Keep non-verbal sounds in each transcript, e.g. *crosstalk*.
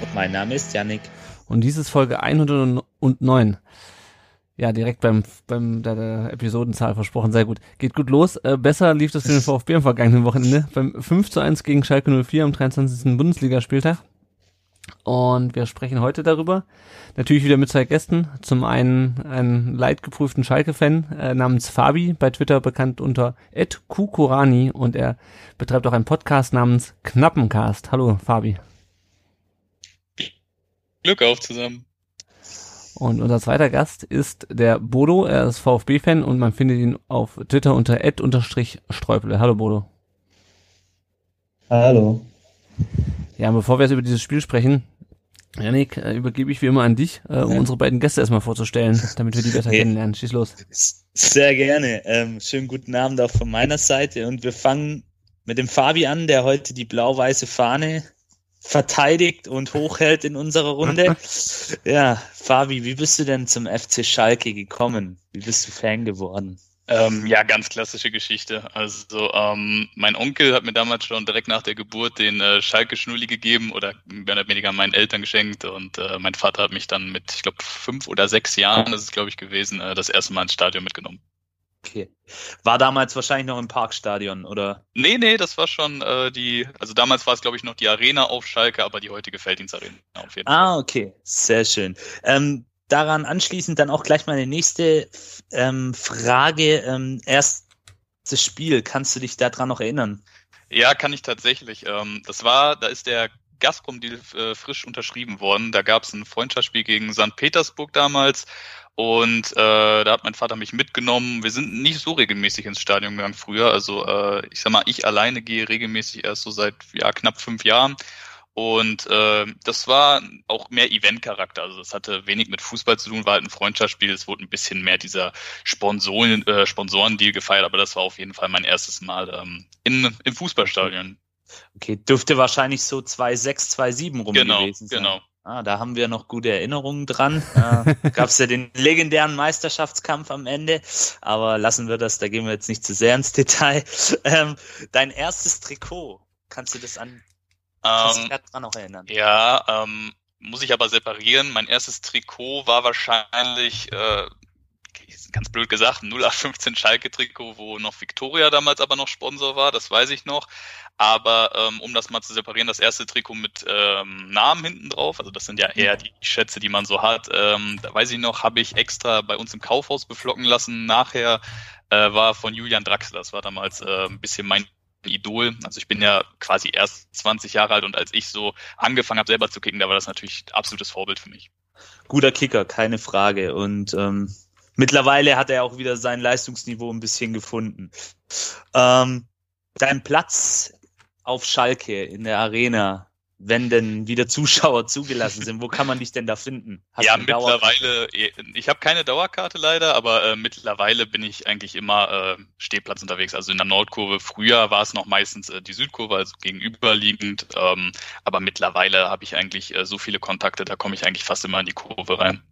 Und mein Name ist Yannick. Und dies ist Folge 109. Ja, direkt beim, beim der, der Episodenzahl versprochen, sehr gut. Geht gut los. Äh, besser lief das für den VfB am vergangenen Wochenende. Beim 5 zu 1 gegen Schalke 04 am 23. Bundesligaspieltag. Und wir sprechen heute darüber. Natürlich wieder mit zwei Gästen. Zum einen einen leidgeprüften Schalke-Fan äh, namens Fabi, bei Twitter bekannt unter Ed Kukurani und er betreibt auch einen Podcast namens Knappencast. Hallo Fabi. Glück auf zusammen. Und unser zweiter Gast ist der Bodo. Er ist VfB-Fan und man findet ihn auf Twitter unter ed-sträuble. Hallo Bodo. Hallo. Ja, bevor wir jetzt über dieses Spiel sprechen, Janik, äh, übergebe ich wie immer an dich, äh, um ja. unsere beiden Gäste erstmal vorzustellen, damit wir die besser kennenlernen. Schieß los. Sehr gerne. Ähm, schönen guten Abend auch von meiner Seite. Und wir fangen mit dem Fabi an, der heute die blau-weiße Fahne verteidigt und hochhält in unserer Runde. *laughs* ja, Fabi, wie bist du denn zum FC Schalke gekommen? Wie bist du Fan geworden? Ähm, ja, ganz klassische Geschichte. Also ähm, mein Onkel hat mir damals schon direkt nach der Geburt den äh, Schalke-Schnulli gegeben oder mehr oder weniger meinen Eltern geschenkt und äh, mein Vater hat mich dann mit, ich glaube, fünf oder sechs Jahren, das ist glaube ich gewesen, äh, das erste Mal ins Stadion mitgenommen. Okay. War damals wahrscheinlich noch im Parkstadion, oder? Nee, nee, das war schon äh, die, also damals war es, glaube ich, noch die Arena auf Schalke, aber die heutige Felddienstarena auf jeden ah, Fall. Ah, okay. Sehr schön. Ähm, daran anschließend dann auch gleich meine nächste ähm, Frage. Ähm, erstes Spiel, kannst du dich daran noch erinnern? Ja, kann ich tatsächlich. Ähm, das war, da ist der Gazprom-Deal äh, frisch unterschrieben worden. Da gab es ein Freundschaftsspiel gegen St. Petersburg damals und äh, da hat mein Vater mich mitgenommen. Wir sind nicht so regelmäßig ins Stadion gegangen früher. Also äh, ich sag mal, ich alleine gehe regelmäßig erst so seit ja, knapp fünf Jahren. Und äh, das war auch mehr Event-Charakter. Also das hatte wenig mit Fußball zu tun, war halt ein Freundschaftsspiel. Es wurde ein bisschen mehr dieser Sponsoren, äh, Sponsorendeal gefeiert, aber das war auf jeden Fall mein erstes Mal ähm, in, im Fußballstadion. Okay, dürfte wahrscheinlich so 2,6, 2,7 rum genau, gewesen sein. Genau, Ah, da haben wir noch gute Erinnerungen dran. *laughs* Äh, Gab es ja den legendären Meisterschaftskampf am Ende, aber lassen wir das, da gehen wir jetzt nicht zu sehr ins Detail. *laughs* Ähm, dein erstes Trikot, kannst du das an ähm, dran noch erinnern? Ja, ähm, muss ich aber separieren. Mein erstes Trikot war wahrscheinlich äh, ganz blöd gesagt, 0815 Schalke-Trikot, wo noch Victoria damals aber noch Sponsor war, das weiß ich noch. Aber ähm, um das mal zu separieren, das erste Trikot mit ähm, Namen hinten drauf, also das sind ja eher die Schätze, die man so hat. Ähm, da weiß ich noch, habe ich extra bei uns im Kaufhaus beflocken lassen. Nachher äh, war von Julian Draxler, das war damals äh, ein bisschen mein Idol. Also ich bin ja quasi erst 20 Jahre alt und als ich so angefangen habe, selber zu kicken, da war das natürlich absolutes Vorbild für mich. Guter Kicker, keine Frage. Und ähm, mittlerweile hat er auch wieder sein Leistungsniveau ein bisschen gefunden. Ähm, dein Platz auf Schalke in der Arena, wenn denn wieder Zuschauer *laughs* zugelassen sind? Wo kann man dich denn da finden? Hast ja, mittlerweile, ich habe keine Dauerkarte leider, aber äh, mittlerweile bin ich eigentlich immer äh, Stehplatz unterwegs. Also in der Nordkurve. Früher war es noch meistens äh, die Südkurve, also gegenüberliegend. Ähm, aber mittlerweile habe ich eigentlich äh, so viele Kontakte, da komme ich eigentlich fast immer in die Kurve rein.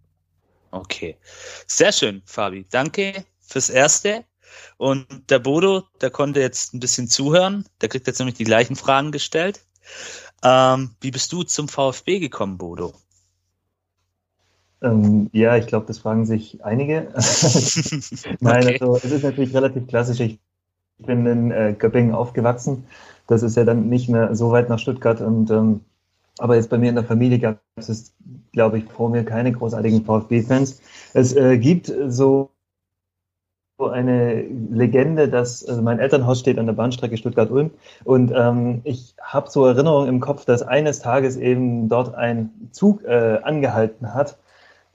Okay. Sehr schön, Fabi. Danke fürs Erste. Und der Bodo, der konnte jetzt ein bisschen zuhören. Der kriegt jetzt nämlich die gleichen Fragen gestellt. Ähm, wie bist du zum VfB gekommen, Bodo? Ähm, ja, ich glaube, das fragen sich einige. *laughs* Nein, okay. also es ist natürlich relativ klassisch. Ich bin in äh, Göppingen aufgewachsen. Das ist ja dann nicht mehr so weit nach Stuttgart. Und ähm, aber jetzt bei mir in der Familie gab es, glaube ich, vor mir keine großartigen VfB-Fans. Es äh, gibt so eine Legende, dass also mein Elternhaus steht an der Bahnstrecke Stuttgart-Ulm und ähm, ich habe so Erinnerungen im Kopf, dass eines Tages eben dort ein Zug äh, angehalten hat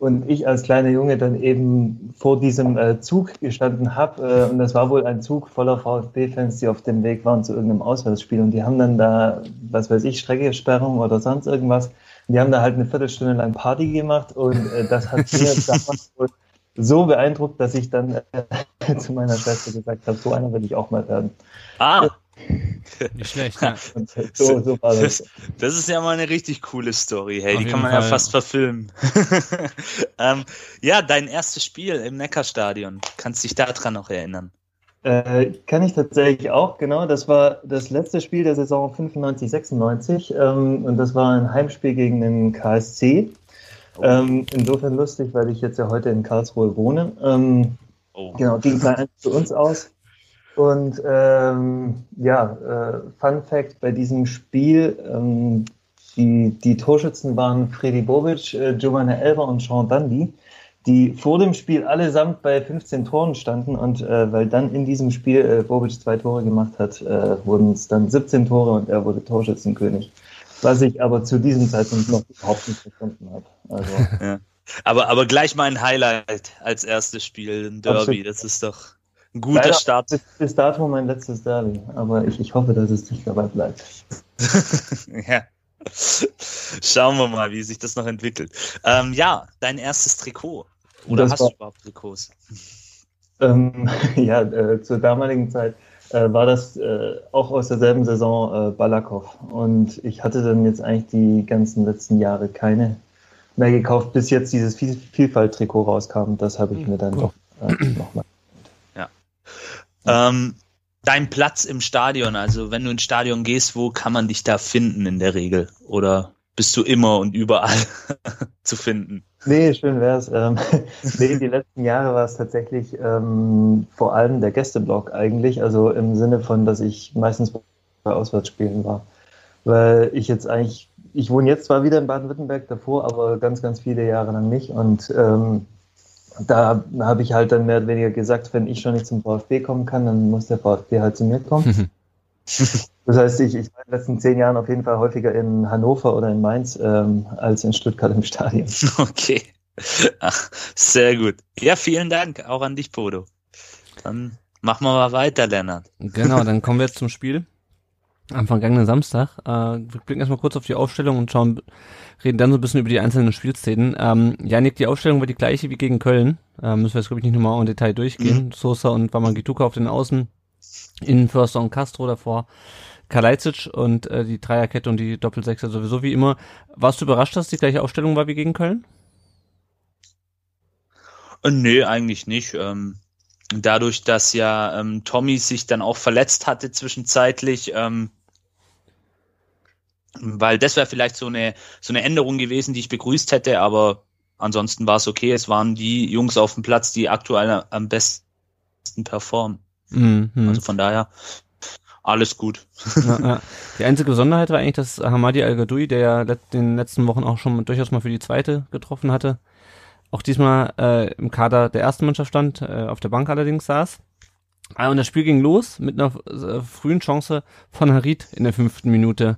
und ich als kleiner Junge dann eben vor diesem äh, Zug gestanden habe. Äh, und das war wohl ein Zug voller VfB-Fans, die auf dem Weg waren zu irgendeinem Auswärtsspiel. Und die haben dann da, was weiß ich, Streckesperrung oder sonst irgendwas. Die haben da halt eine Viertelstunde lang Party gemacht. Und äh, das hat mir *laughs* damals so beeindruckt, dass ich dann äh, *laughs* zu meiner Schwester gesagt habe, so einer will ich auch mal werden. Ah, *laughs* Nicht schlecht, ja. So, so war das. das, das ist ja mal eine richtig coole Story. Hey, Auf die kann man Fall, ja fast verfilmen. ähm, ja, dein erstes Spiel im Neckarstadion. Kannst dich daran noch erinnern? Äh, kann ich tatsächlich auch, genau. Das war das letzte Spiel der Saison 95, 96. Ähm, und das war ein Heimspiel gegen den KSC. Ähm, insofern lustig, weil ich jetzt ja heute in Karlsruhe wohne. Ähm, Oh. Genau, ging 2-1 für uns aus. Und ähm, ja, äh, Fun Fact bei diesem Spiel, ähm, die, die Torschützen waren Freddy Bobic, äh, Giovanna Elber und Sean Dundee, die vor dem Spiel allesamt bei 15 Toren standen und äh, weil dann in diesem Spiel äh, Bobic zwei Tore gemacht hat, äh, wurden es dann 17 Tore und er wurde Torschützenkönig. Was ich aber zu diesem Zeitpunkt noch überhaupt nicht verstanden habe. Also, *laughs* Aber, aber gleich mal ein Highlight als erstes Spiel, ein Derby. Absolut. Das ist doch ein guter Leider Start. Bis, bis dato mein letztes Derby, aber ich, ich hoffe, dass es nicht dabei bleibt. *laughs* ja. Schauen wir mal, wie sich das noch entwickelt. Ähm, ja, dein erstes Trikot. Oder hast war- du überhaupt Trikots? Ähm, *laughs* ja, äh, zur damaligen Zeit äh, war das äh, auch aus derselben Saison äh, Balakow. Und ich hatte dann jetzt eigentlich die ganzen letzten Jahre keine mehr gekauft, bis jetzt dieses Viel Vielfalt-Trikot rauskam. Das habe ich mir dann doch äh, nochmal. Ähm, dein Platz im Stadion, also wenn du ins Stadion gehst, wo kann man dich da finden in der Regel? Oder bist du immer und überall *laughs* zu finden? Nee, schön wär's. Ähm, *laughs* nee, die letzten Jahre war es tatsächlich ähm, vor allem der Gästeblock eigentlich, also im Sinne von, dass ich meistens bei Auswärtsspielen war. Weil ich jetzt eigentlich, ich wohne jetzt zwar wieder in Baden-Württemberg davor, aber ganz, ganz viele Jahre lang nicht. Und ähm, da habe ich halt dann mehr oder weniger gesagt, wenn ich schon nicht zum VfB kommen kann, dann muss der VfB halt zu mir kommen. *laughs* *laughs* Das heißt, ich, ich war in den letzten zehn Jahren auf jeden Fall häufiger in Hannover oder in Mainz ähm, als in Stuttgart im Stadion. *laughs* Okay. Ach, sehr gut. Ja, vielen Dank auch an dich, Bodo. Dann machen wir mal weiter, Lennart. Genau, dann *laughs* kommen wir jetzt zum Spiel. Am vergangenen Samstag. Äh, wir blicken erstmal kurz auf die Aufstellung und schauen, reden dann so ein bisschen über die einzelnen Spielszenen. Ähm, Janik, die Aufstellung war die gleiche wie gegen Köln. Äh, müssen wir jetzt, glaube ich, nicht nochmal im Detail durchgehen. Sosa und Wamangituka auf den Außen. Innenförster und Castro davor. Kalajdzic und äh, die Dreierkette und die Doppelsechser sowieso wie immer. Warst du überrascht, dass die gleiche Aufstellung war wie gegen Köln? Äh, nee, eigentlich nicht. Ähm, dadurch, dass ja ähm, Tommy sich dann auch verletzt hatte zwischenzeitlich, ähm, weil das wäre vielleicht so eine, so eine Änderung gewesen, die ich begrüßt hätte, aber ansonsten war es okay. Es waren die Jungs auf dem Platz, die aktuell am besten performen. Mhm. Also von daher alles gut. ja, ja. *laughs* Die einzige Besonderheit war eigentlich, dass Hamadi Al-Gadoui, der ja in den letzten Wochen auch schon durchaus mal für die zweite getroffen hatte, auch diesmal äh, im Kader der ersten Mannschaft stand, äh, auf der Bank allerdings saß. Ah, und das Spiel ging los mit einer äh, frühen Chance von Harit in der fünften Minute.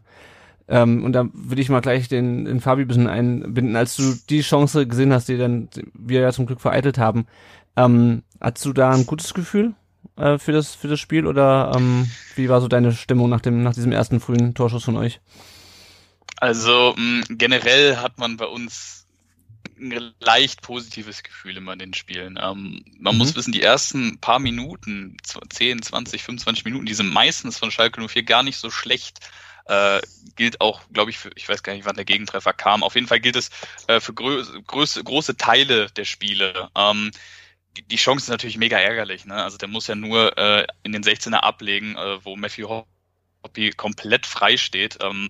Ähm, und da würde ich mal gleich den, den Fabi ein bisschen einbinden. Als du die Chance gesehen hast, die dann wir ja zum Glück vereitelt haben, ähm, hattest du da ein gutes Gefühl äh, für das für das Spiel oder ähm, wie war so deine Stimmung nach dem nach diesem ersten frühen Torschuss von euch? Also mh, generell hat man bei uns ein leicht positives Gefühl immer in den Spielen. Ähm, man Mhm. muss wissen, die ersten paar Minuten, zw- 10, 20, 25 Minuten, die sind meistens von Schalke 04 gar nicht so schlecht. Äh, gilt auch, glaube ich, für, ich weiß gar nicht, wann der Gegentreffer kam. Auf jeden Fall gilt es äh, für grö große Teile der Spiele. Ähm, die, Chance ist natürlich mega ärgerlich. Ne? Also der muss ja nur äh, in den 16er ablegen, äh, wo Matthew Hoppy komplett frei steht. Ähm,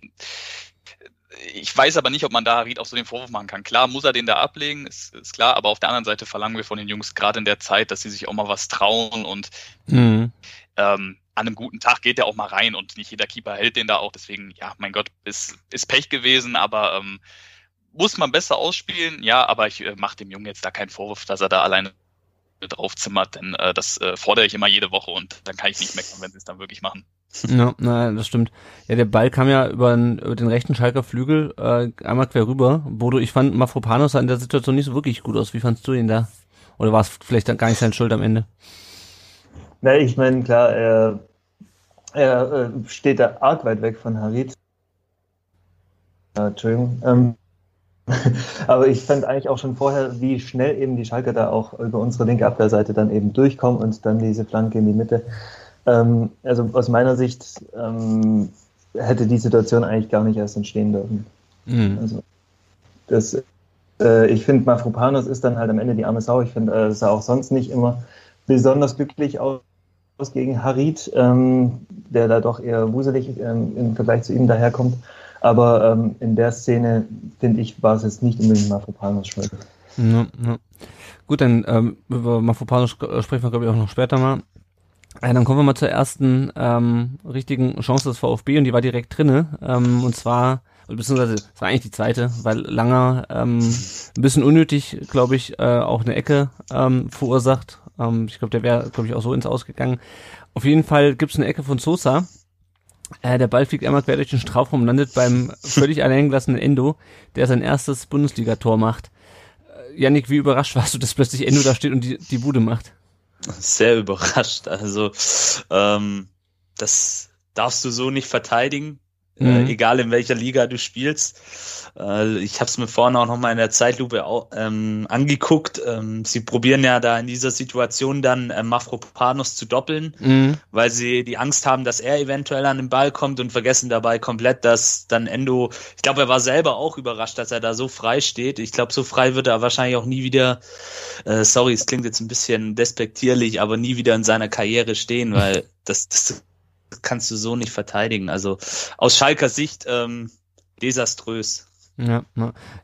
ich weiß aber nicht, ob man da Ried auch so den Vorwurf machen kann. Klar muss er den da ablegen, ist, ist klar, aber auf der anderen Seite verlangen wir von den Jungs gerade in der Zeit, dass sie sich auch mal was trauen und Mhm. ähm, an einem guten Tag geht der auch mal rein und nicht jeder Keeper hält den da auch. Deswegen, ja, mein Gott, ist, ist Pech gewesen, aber ähm, muss man besser ausspielen, ja, aber ich äh, mache dem Jungen jetzt da keinen Vorwurf, dass er da alleine draufzimmert, denn äh, das äh, fordere ich immer jede Woche und dann kann ich nicht meckern, wenn sie es dann wirklich machen. Ja, na, das stimmt. Ja, der Ball kam ja über den, über den rechten Schalker Flügel äh, einmal quer rüber. Bodo, ich fand Mafropanos sah in der Situation nicht so wirklich gut aus. Wie fandst du ihn da? Oder war es vielleicht dann gar nicht seine Schuld am Ende? Na, ich meine, klar, er, er äh, steht da arg weit weg von Harit. Äh, Entschuldigung. Ähm, *laughs* aber ich fand eigentlich auch schon vorher, wie schnell eben die Schalker da auch über unsere linke Abwehrseite dann eben durchkommen und dann diese Flanke in die Mitte. Ähm, also aus meiner Sicht ähm, hätte die Situation eigentlich gar nicht erst entstehen dürfen. Mhm. Also das, äh, ich finde, Mafropanos ist dann halt am Ende die arme Sau. Ich finde, äh, sah auch sonst nicht immer besonders glücklich aus gegen Harid, ähm, der da doch eher wuselig ähm, im Vergleich zu ihm daherkommt. Aber ähm, in der Szene, finde ich, war es jetzt nicht unbedingt Mafropanos Schuld. Ja, ja. Gut, dann ähm, über Mafropanos sprechen wir, glaube ich, auch noch später mal. Ja, dann kommen wir mal zur ersten ähm, richtigen Chance des VfB und die war direkt drinne. Ähm, und zwar, beziehungsweise es war eigentlich die zweite, weil Langer ähm, ein bisschen unnötig, glaube ich, äh, auch eine Ecke ähm, verursacht. Ähm, ich glaube, der wäre, glaube ich, auch so ins Ausgegangen. Auf jeden Fall gibt's eine Ecke von Sosa. Äh, der Ball fliegt einmal quer durch den Strafraum, landet beim völlig alleingelassenen Endo, der sein erstes Bundesligator macht. Äh, Yannick, wie überrascht warst du, dass plötzlich Endo da steht und die, die Bude macht? Sehr überrascht. Also ähm, das darfst du so nicht verteidigen, mhm. äh, egal in welcher Liga du spielst. Äh, ich habe es mir vorhin auch nochmal in der Zeitlupe auch, ähm, angeguckt. Ähm, sie probieren ja da in dieser Situation dann äh, Mafropanos zu doppeln, mhm. weil sie die Angst haben, dass er eventuell an den Ball kommt und vergessen dabei komplett, dass dann Endo, ich glaube, er war selber auch überrascht, dass er da so frei steht. Ich glaube, so frei wird er wahrscheinlich auch nie wieder, äh, sorry, es klingt jetzt ein bisschen despektierlich, aber nie wieder in seiner Karriere stehen, weil das, das kannst du so nicht verteidigen. Also aus Schalker Sicht ähm, desaströs. Ja,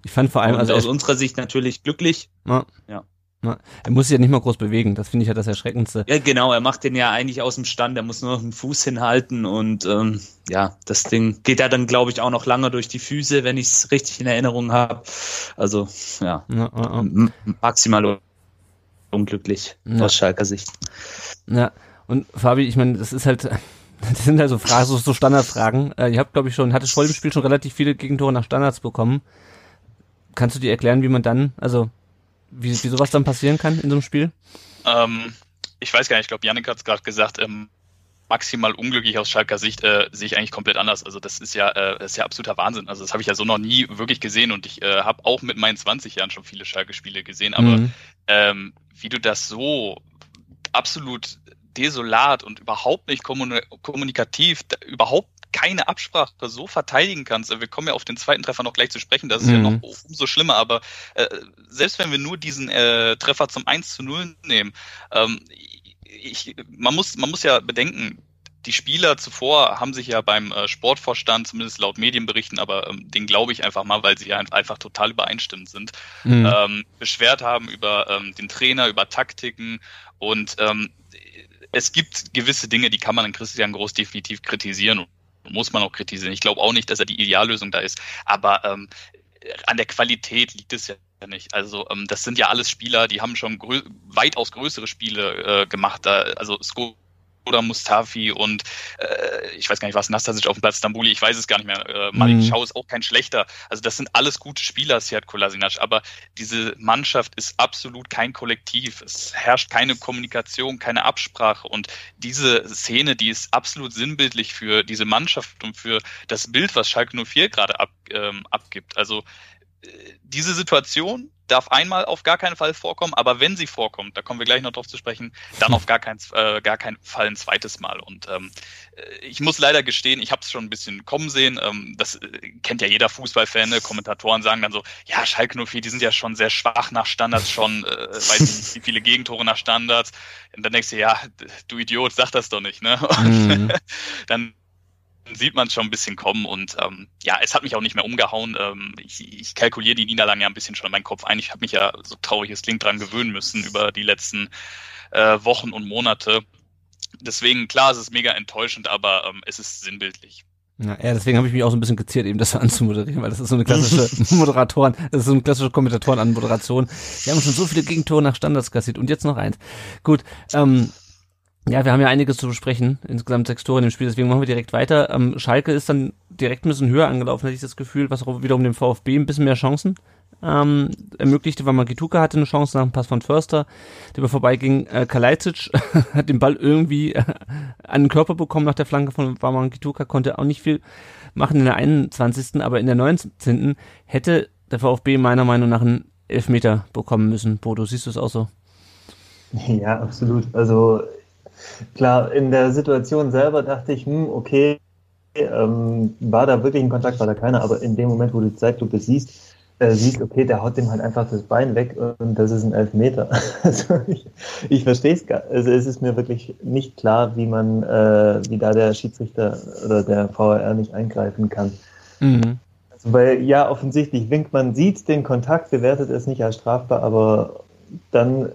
ich fand vor allem, also aus unserer Sicht natürlich glücklich. Ja. ja. ja. Er muss sich ja nicht mal groß bewegen, das finde ich ja das Erschreckendste. Ja, genau, er macht den ja eigentlich aus dem Stand, er muss nur noch einen Fuß hinhalten und ähm, ja, das Ding geht ja dann, glaube ich, auch noch lange durch die Füße, wenn ich es richtig in Erinnerung habe. Also, ja, ja, ja maximal unglücklich aus Schalker Sicht. Ja, und Fabi, ich meine, das ist halt, *laughs* Das sind also Fragen, so, so Standardfragen. Äh, ihr habt, glaube ich, schon, hatte vor dem Spiel schon relativ viele Gegentore nach Standards bekommen. Kannst du dir erklären, wie man dann, also wie, wie sowas dann passieren kann in so einem Spiel? Ähm, ich weiß gar nicht, ich glaube, Janik hat es gerade gesagt, ähm, maximal unglücklich aus Schalker Sicht äh, sehe ich eigentlich komplett anders. Also das ist ja, äh, das ist ja absoluter Wahnsinn. Also das habe ich ja so noch nie wirklich gesehen und ich äh, habe auch mit meinen 20 Jahren schon viele Schalke-Spiele gesehen, aber mhm. ähm, wie du das so absolut desolat und überhaupt nicht kommunikativ, überhaupt keine Absprache so verteidigen kannst. Wir kommen ja auf den zweiten Treffer noch gleich zu sprechen, das ist mhm. ja noch umso schlimmer, aber äh, selbst wenn wir nur diesen äh, Treffer zum 1 zu 0 nehmen, ähm, ich, man, muss, man muss ja bedenken, die Spieler zuvor haben sich ja beim äh, Sportvorstand, zumindest laut Medienberichten, aber ähm, den glaube ich einfach mal, weil sie ja einfach total übereinstimmend sind, mhm. ähm, beschwert haben über ähm, den Trainer, über Taktiken und ähm, es gibt gewisse Dinge, die kann man an Christian Groß definitiv kritisieren und muss man auch kritisieren. Ich glaube auch nicht, dass er die Ideallösung da ist, aber ähm, an der Qualität liegt es ja nicht. Also ähm, das sind ja alles Spieler, die haben schon grö weitaus größere Spiele äh, gemacht. Da, also Sko oder Mustafi und äh, ich weiß gar nicht, was Nastasic auf dem Platz Stambuli, ich weiß es gar nicht mehr. Äh, Malik mhm. Schau ist auch kein schlechter. Also das sind alles gute Spieler, Siad Kolasinac, aber diese Mannschaft ist absolut kein Kollektiv. Es herrscht keine Kommunikation, keine Absprache und diese Szene, die ist absolut sinnbildlich für diese Mannschaft und für das Bild, was Schalke 04 gerade ab, ähm, abgibt. Also diese Situation darf einmal auf gar keinen Fall vorkommen, aber wenn sie vorkommt, da kommen wir gleich noch drauf zu sprechen, dann auf gar, kein, äh, gar keinen Fall ein zweites Mal. Und ähm, äh, ich muss leider gestehen, ich habe es schon ein bisschen kommen sehen. Ähm, das äh, kennt ja jeder Fußballfan. Ne? Kommentatoren sagen dann so, ja, Schalke 04, die sind ja schon sehr schwach nach Standards, schon, äh, weiß nicht, wie viele Gegentore nach Standards. Und dann denkst du, ja, du Idiot, sag das doch nicht. Ne? *laughs* Und mhm. dann sieht man es schon ein bisschen kommen und ähm, ja, es hat mich auch nicht mehr umgehauen. Ähm, ich, ich kalkuliere die Niederlagen ja ein bisschen schon in meinem Kopf ein. Ich habe mich ja, so traurig es klingt, dran gewöhnen müssen über die letzten äh, Wochen und Monate. Deswegen, klar, es ist mega enttäuschend, aber ähm, es ist sinnbildlich. Ja, ja deswegen habe ich mich auch so ein bisschen geziert, eben das *laughs* anzumoderieren, weil das ist so eine klassische *laughs* Moderatoren, das ist so eine klassische Kommentatoren an Moderation. Wir haben schon so viele Gegentore nach Standards kassiert und jetzt noch eins. Gut, ähm, ja, wir haben ja einiges zu besprechen, insgesamt sechs Tore in dem Spiel, deswegen machen wir direkt weiter. Ähm, Schalke ist dann direkt ein bisschen höher angelaufen, hatte ich das Gefühl, was auch wiederum dem VfB ein bisschen mehr Chancen ähm, ermöglichte, weil Magituka hatte eine Chance nach dem Pass von Förster, der vorbeiging. Äh, Kalajdzic *laughs* hat den Ball irgendwie äh, an den Körper bekommen nach der Flanke von Magituka, konnte auch nicht viel machen in der 21., aber in der 19. hätte der VfB meiner Meinung nach einen Elfmeter bekommen müssen. Bodo, siehst du es auch so? Ja, absolut. Also klar, in der Situation selber dachte ich, hm, okay, ähm, war da wirklich ein Kontakt, war da keiner, aber in dem Moment, wo du die Zeitlupe siehst, äh, siehst, okay, der haut dem halt einfach das Bein weg und das ist ein Elfmeter. *laughs* Also ich, ich verstehe es gar Also es ist mir wirklich nicht klar, wie man, äh, wie da der Schiedsrichter oder der VAR nicht eingreifen kann. Mhm. Also weil ja, offensichtlich winkt man sieht den Kontakt, bewertet es nicht als strafbar, aber dann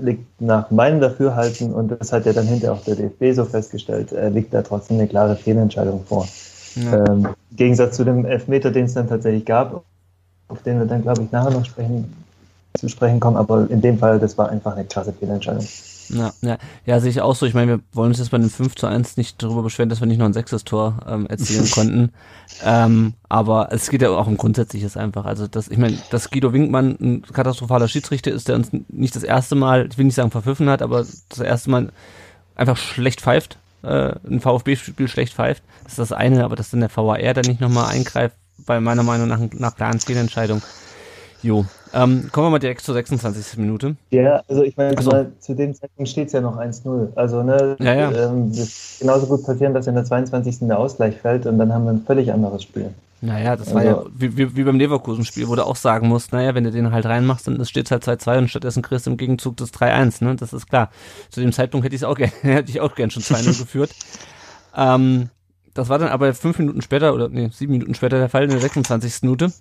liegt nach meinem Dafürhalten, und das hat ja dann hinterher auch der DFB so festgestellt, äh, liegt da trotzdem eine klare Fehlentscheidung vor. Ja. Ähm, Im Gegensatz zu dem Elfmeter, den es dann tatsächlich gab, auf den wir dann, glaube ich, nachher noch sprechen, zu sprechen kommen. Aber in dem Fall, das war einfach eine klasse Fehlentscheidung. Ja, ja, ja, sehe ich auch so. Ich meine, wir wollen uns jetzt bei dem 5 zu 1 nicht darüber beschweren, dass wir nicht noch ein sechstes Tor ähm, erzielen *laughs* konnten. Ähm, aber es geht ja auch um Grundsätzliches einfach. Also, das, ich meine, dass Guido Winkmann ein katastrophaler Schiedsrichter ist, der uns nicht das erste Mal, ich will nicht sagen verpfiffen hat, aber das erste Mal einfach schlecht pfeift, äh, ein VfB-Spiel schlecht pfeift. Das ist das eine, aber dass dann der VAR da nicht nochmal eingreift, bei meiner Meinung nach nach klaren Fehlentscheidung. Jo, ähm, kommen wir mal direkt zur 26. Minute. Ja, also ich meine, also. zu dem Zeitpunkt steht es ja noch 1-0. Also, ne, ja, ja. Ähm, genauso gut passieren, dass in der 22. der Ausgleich fällt und dann haben wir ein völlig anderes Spiel. Naja, das also, war ja wie, wie, wie beim Leverkusen-Spiel, wo du auch sagen musst, naja, wenn du den halt reinmachst, dann steht es halt 2-2 und stattdessen kriegst du im Gegenzug das 3-1, ne? Das ist klar. Zu dem Zeitpunkt hätte ich es auch gerne, *laughs* hätte ich auch gern schon 2-0 *laughs* geführt. Ähm, das war dann aber fünf Minuten später, oder nee, sieben Minuten später der Fall, in der 26. Minute.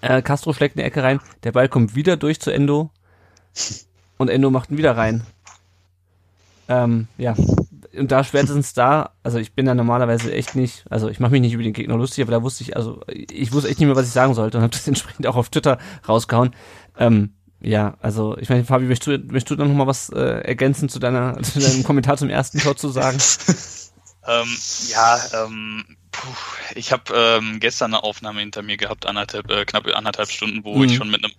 Äh, Castro schlägt eine Ecke rein, der Ball kommt wieder durch zu Endo *laughs* und Endo macht ihn wieder rein. Ähm, ja, und da spätestens da, also ich bin da normalerweise echt nicht, also ich mache mich nicht über den Gegner lustig, aber da wusste ich, also ich wusste echt nicht mehr, was ich sagen sollte und habe das *laughs* entsprechend auch auf Twitter rausgehauen. Ähm, ja, also ich meine, Fabi, möchtest du, möchtest du da noch mal was äh, ergänzen zu deiner zu deinem Kommentar zum ersten Tor zu sagen? *laughs* Ähm, ja, ähm, puh, ich habe ähm, gestern eine Aufnahme hinter mir gehabt, anderthalb, äh, knapp anderthalb Stunden, wo mhm. ich schon mit einem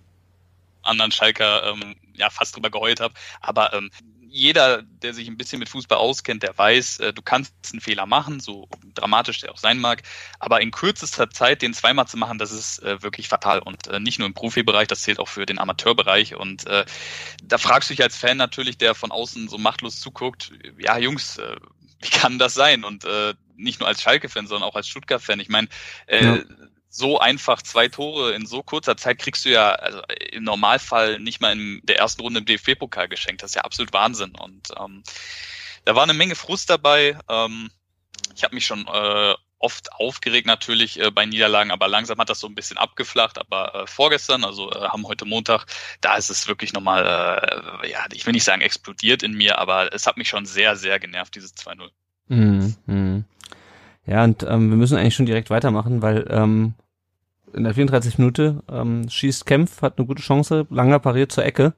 anderen Schalker ähm, ja fast drüber geheult habe. Aber ähm, jeder, der sich ein bisschen mit Fußball auskennt, der weiß, äh, du kannst einen Fehler machen, so dramatisch der auch sein mag, aber in kürzester Zeit den zweimal zu machen, das ist äh, wirklich fatal und äh, nicht nur im Profibereich, das zählt auch für den Amateurbereich und äh, da fragst du dich als Fan natürlich, der von außen so machtlos zuguckt, ja Jungs, äh, wie kann das sein? Und äh, nicht nur als Schalke-Fan, sondern auch als Stuttgart-Fan. Ich meine, äh, ja. so einfach zwei Tore in so kurzer Zeit kriegst du ja also im Normalfall nicht mal in der ersten Runde im DFB-Pokal geschenkt. Das ist ja absolut Wahnsinn. Und ähm, da war eine Menge Frust dabei. Ähm, ich habe mich schon äh, oft aufgeregt natürlich äh, bei Niederlagen, aber langsam hat das so ein bisschen abgeflacht. Aber äh, vorgestern, also äh, haben heute Montag, da ist es wirklich nochmal, äh, ja, ich will nicht sagen explodiert in mir, aber es hat mich schon sehr, sehr genervt, dieses 2-0. Mhm. Ja, und ähm, wir müssen eigentlich schon direkt weitermachen, weil ähm, in der 34 Minute ähm, schießt Kempf, hat eine gute Chance, langer pariert zur Ecke.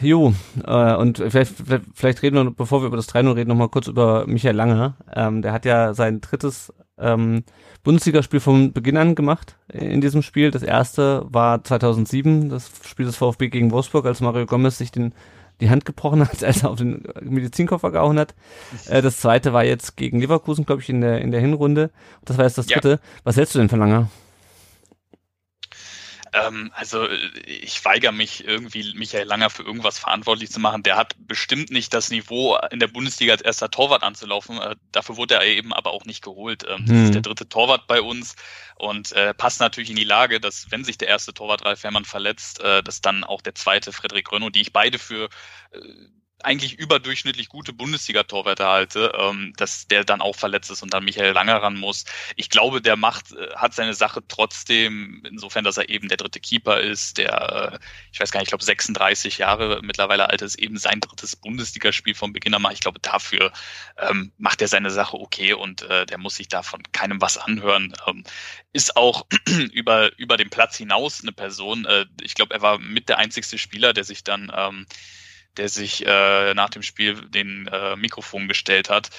Jo, äh, und vielleicht, vielleicht reden wir, bevor wir über das 3-0 reden, noch mal kurz über Michael Lange. Ähm, der hat ja sein drittes ähm, Bundesligaspiel von Beginn an gemacht in diesem Spiel. Das erste war 2007, das Spiel des VfB gegen Wolfsburg, als Mario Gomez sich den die Hand gebrochen hat, *laughs* als er auf den Medizinkoffer gehauen hat. Äh, das zweite war jetzt gegen Leverkusen, glaube ich, in der in der Hinrunde. Das war jetzt das dritte. Ja. Was hältst du denn von Langer? Ähm, also ich weigere mich irgendwie Michael Langer für irgendwas verantwortlich zu machen. Der hat bestimmt nicht das Niveau in der Bundesliga als erster Torwart anzulaufen. Äh, dafür wurde er eben aber auch nicht geholt. Ähm, hm. Das ist hm. der dritte Torwart bei uns und äh, passt natürlich in die Lage, dass wenn sich der erste Torwart Ralf Herrmann verletzt, äh, dass dann auch der zweite Frederik Rönno, die ich beide für äh, eigentlich überdurchschnittlich gute Bundesliga-Torwärter halte, ähm, dass der dann auch verletzt ist und dann Michael Langer ran muss. Ich glaube, der macht, äh, hat seine Sache trotzdem, insofern, dass er eben der dritte Keeper ist, der, äh, ich weiß gar nicht, ich glaube 36 Jahre mittlerweile alt ist, eben sein drittes Bundesligaspiel vom Beginn an macht. Ich glaube, dafür ähm, macht er seine Sache okay und äh, der muss sich davon keinem was anhören. Ähm, ist auch *clears throat* über, über den Platz hinaus eine Person. Äh, ich glaube, er war mit der einzigste Spieler, der sich dann ähm, der sich äh, nach dem Spiel den äh, Mikrofon gestellt hat.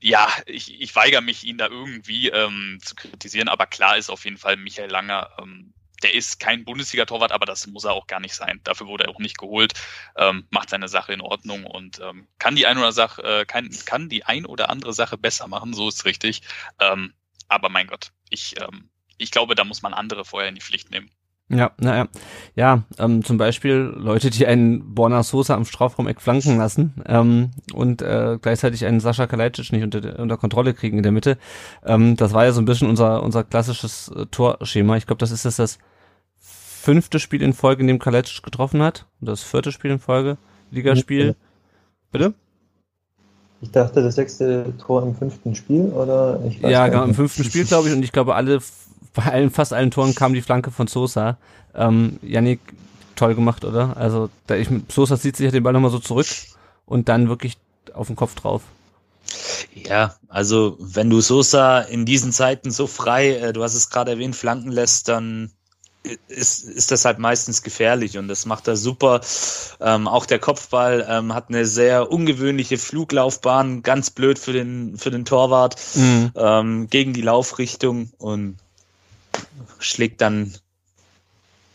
Ja, ich, ich weigere mich, ihn da irgendwie ähm, zu kritisieren, aber klar ist auf jeden Fall Michael Langer, ähm, der ist kein Bundesliga-Torwart, aber das muss er auch gar nicht sein. Dafür wurde er auch nicht geholt, ähm, macht seine Sache in Ordnung und ähm, kann die ein oder Sache, äh, kann, kann die ein oder andere Sache besser machen, so ist richtig. Ähm, aber mein Gott, ich, ähm, ich glaube, da muss man andere vorher in die Pflicht nehmen. Ja, naja. Ja, ähm, zum Beispiel Leute, die einen Borna Sosa am Strafraum-Eck flanken lassen ähm, und äh, gleichzeitig einen Sascha Kalajdzic nicht unter, unter Kontrolle kriegen in der Mitte. Ähm, das war ja so ein bisschen unser, unser klassisches äh, Torschema. Ich glaube, das ist jetzt das fünfte Spiel in Folge, in dem Kalajdzic getroffen hat. Und das vierte Spiel in Folge, Ligaspiel. Bitte? Ich dachte, das sechste Tor im fünften Spiel, oder? Ich ja, genau, im fünften Spiel, glaube ich. Und ich glaube, alle bei allen, fast allen Toren kam die Flanke von Sosa. Ähm, Yannick, toll gemacht, oder? Also, da ich, Sosa zieht sich den Ball nochmal so zurück und dann wirklich auf den Kopf drauf. Ja, also wenn du Sosa in diesen Zeiten so frei, äh, du hast es gerade erwähnt, flanken lässt, dann ist, ist das halt meistens gefährlich und das macht er super. Ähm, auch der Kopfball ähm, hat eine sehr ungewöhnliche Fluglaufbahn, ganz blöd für den, für den Torwart mhm. ähm, gegen die Laufrichtung und schlägt dann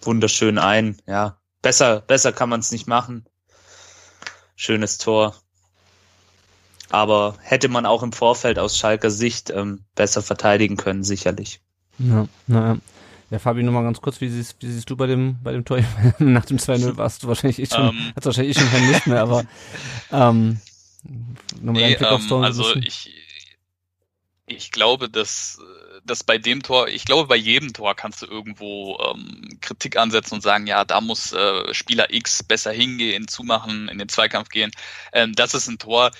wunderschön ein. Ja, besser, besser kann man es nicht machen. Schönes Tor. Aber hätte man auch im Vorfeld aus Schalker Sicht ähm, besser verteidigen können, sicherlich. Ja, naja. Ja, Fabi, nur mal ganz kurz, wie siehst, wie siehst du bei dem, bei dem Tor? *laughs* Nach dem 2-0 warst du wahrscheinlich eh schon, um, ähm. hast wahrscheinlich eh schon keine Lust mehr, aber *laughs* ähm, nee, ähm, also ich, ich glaube, dass dass bei dem Tor, ich glaube, bei jedem Tor kannst du irgendwo ähm, Kritik ansetzen und sagen, ja, da muss äh, Spieler X besser hingehen, zumachen, in den Zweikampf gehen. Ähm, das ist ein Tor,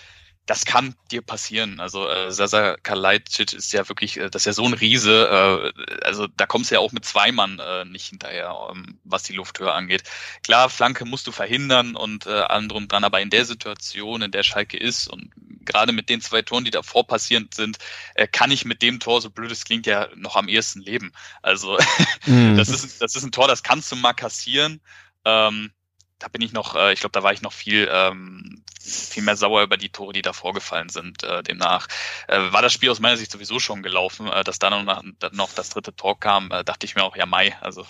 das kann dir passieren. Also äh, Sasa Kalajdzic ist ja wirklich, äh, das ist ja so ein Riese. Äh, also da kommst du ja auch mit zwei Mann äh, nicht hinterher, ähm, was die Lufthöhe angeht. Klar, Flanke musst du verhindern und äh, allem drum dran, aber in der Situation, in der Schalke ist und gerade mit den zwei Toren, die davor passierend sind, äh, kann ich mit dem Tor, so blöd es klingt, ja noch am ehesten leben. Also *laughs* mhm. das ist das ist ein Tor, das kannst du mal kassieren. Ähm, da bin ich noch, äh, ich glaube, da war ich noch viel, ähm, viel mehr sauer über die Tore, die da vorgefallen sind. Äh, demnach äh, war das Spiel aus meiner Sicht sowieso schon gelaufen. Äh, dass dann noch, noch das dritte Tor kam, äh, dachte ich mir auch, ja, Mai. Also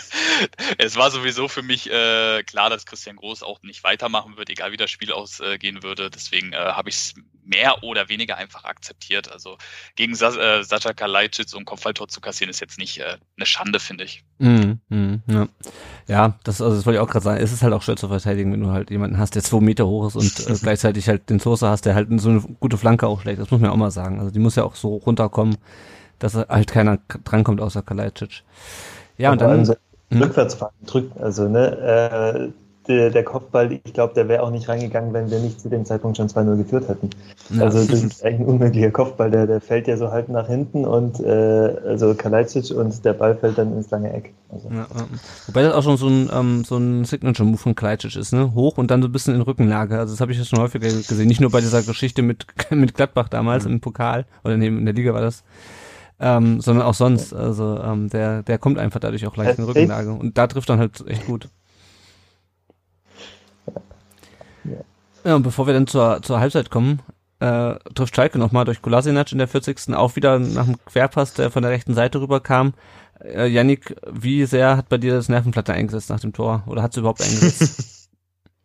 *laughs* es war sowieso für mich äh, klar, dass Christian Groß auch nicht weitermachen wird, egal wie das Spiel ausgehen würde. Deswegen äh, habe ich es mehr oder weniger einfach akzeptiert. Also gegen Sa äh, Sascha Kalajdzic so ein Kopfballtor zu kassieren, ist jetzt nicht äh, eine Schande, finde ich. Mm, mm, ja. ja, das, also das wollte ich auch gerade sagen. Es ist halt auch schwer zu verteidigen, wenn du halt jemanden hast, der zwei Meter hoch ist und äh, *laughs* gleichzeitig halt den Soße hast, der halt so eine gute Flanke auch schlägt. Das muss man auch mal sagen. Also die muss ja auch so runterkommen, dass halt keiner drankommt außer Kalajdzic. Ja, und, und dann... Hm? Rückwärts fahren, drückt, also ne, äh, der, der Kopfball, ich glaube, der wäre auch nicht reingegangen, wenn wir nicht zu dem Zeitpunkt schon 2-0 geführt hätten. Ja. Also das ist eigentlich ein unmöglicher Kopfball, der, der fällt ja so halb nach hinten und äh, also Kalajdzic und der Ball fällt dann ins lange Eck. Also. Ja, ja. Wobei das auch schon so ein, ähm, so ein Signature-Move von Kalajdzic ist, ne? Hoch und dann so ein bisschen in Rückenlage. Also das habe ich jetzt schon häufiger gesehen. Nicht nur bei dieser Geschichte mit, *laughs* mit Gladbach damals mhm. im Pokal oder in der Liga war das. Ähm, sondern auch sonst. Also ähm, der, der kommt einfach dadurch auch leicht in Rückenlage. Und da trifft dann halt echt gut. Ja, und bevor wir dann zur, zur Halbzeit kommen, äh, trifft Schalke nochmal durch Kolasinac in der 40. auch wieder nach dem Querpass, der von der rechten Seite rüberkam. Äh, Yannick, wie sehr hat bei dir das Nervenplatte eingesetzt nach dem Tor? Oder hat es überhaupt eingesetzt?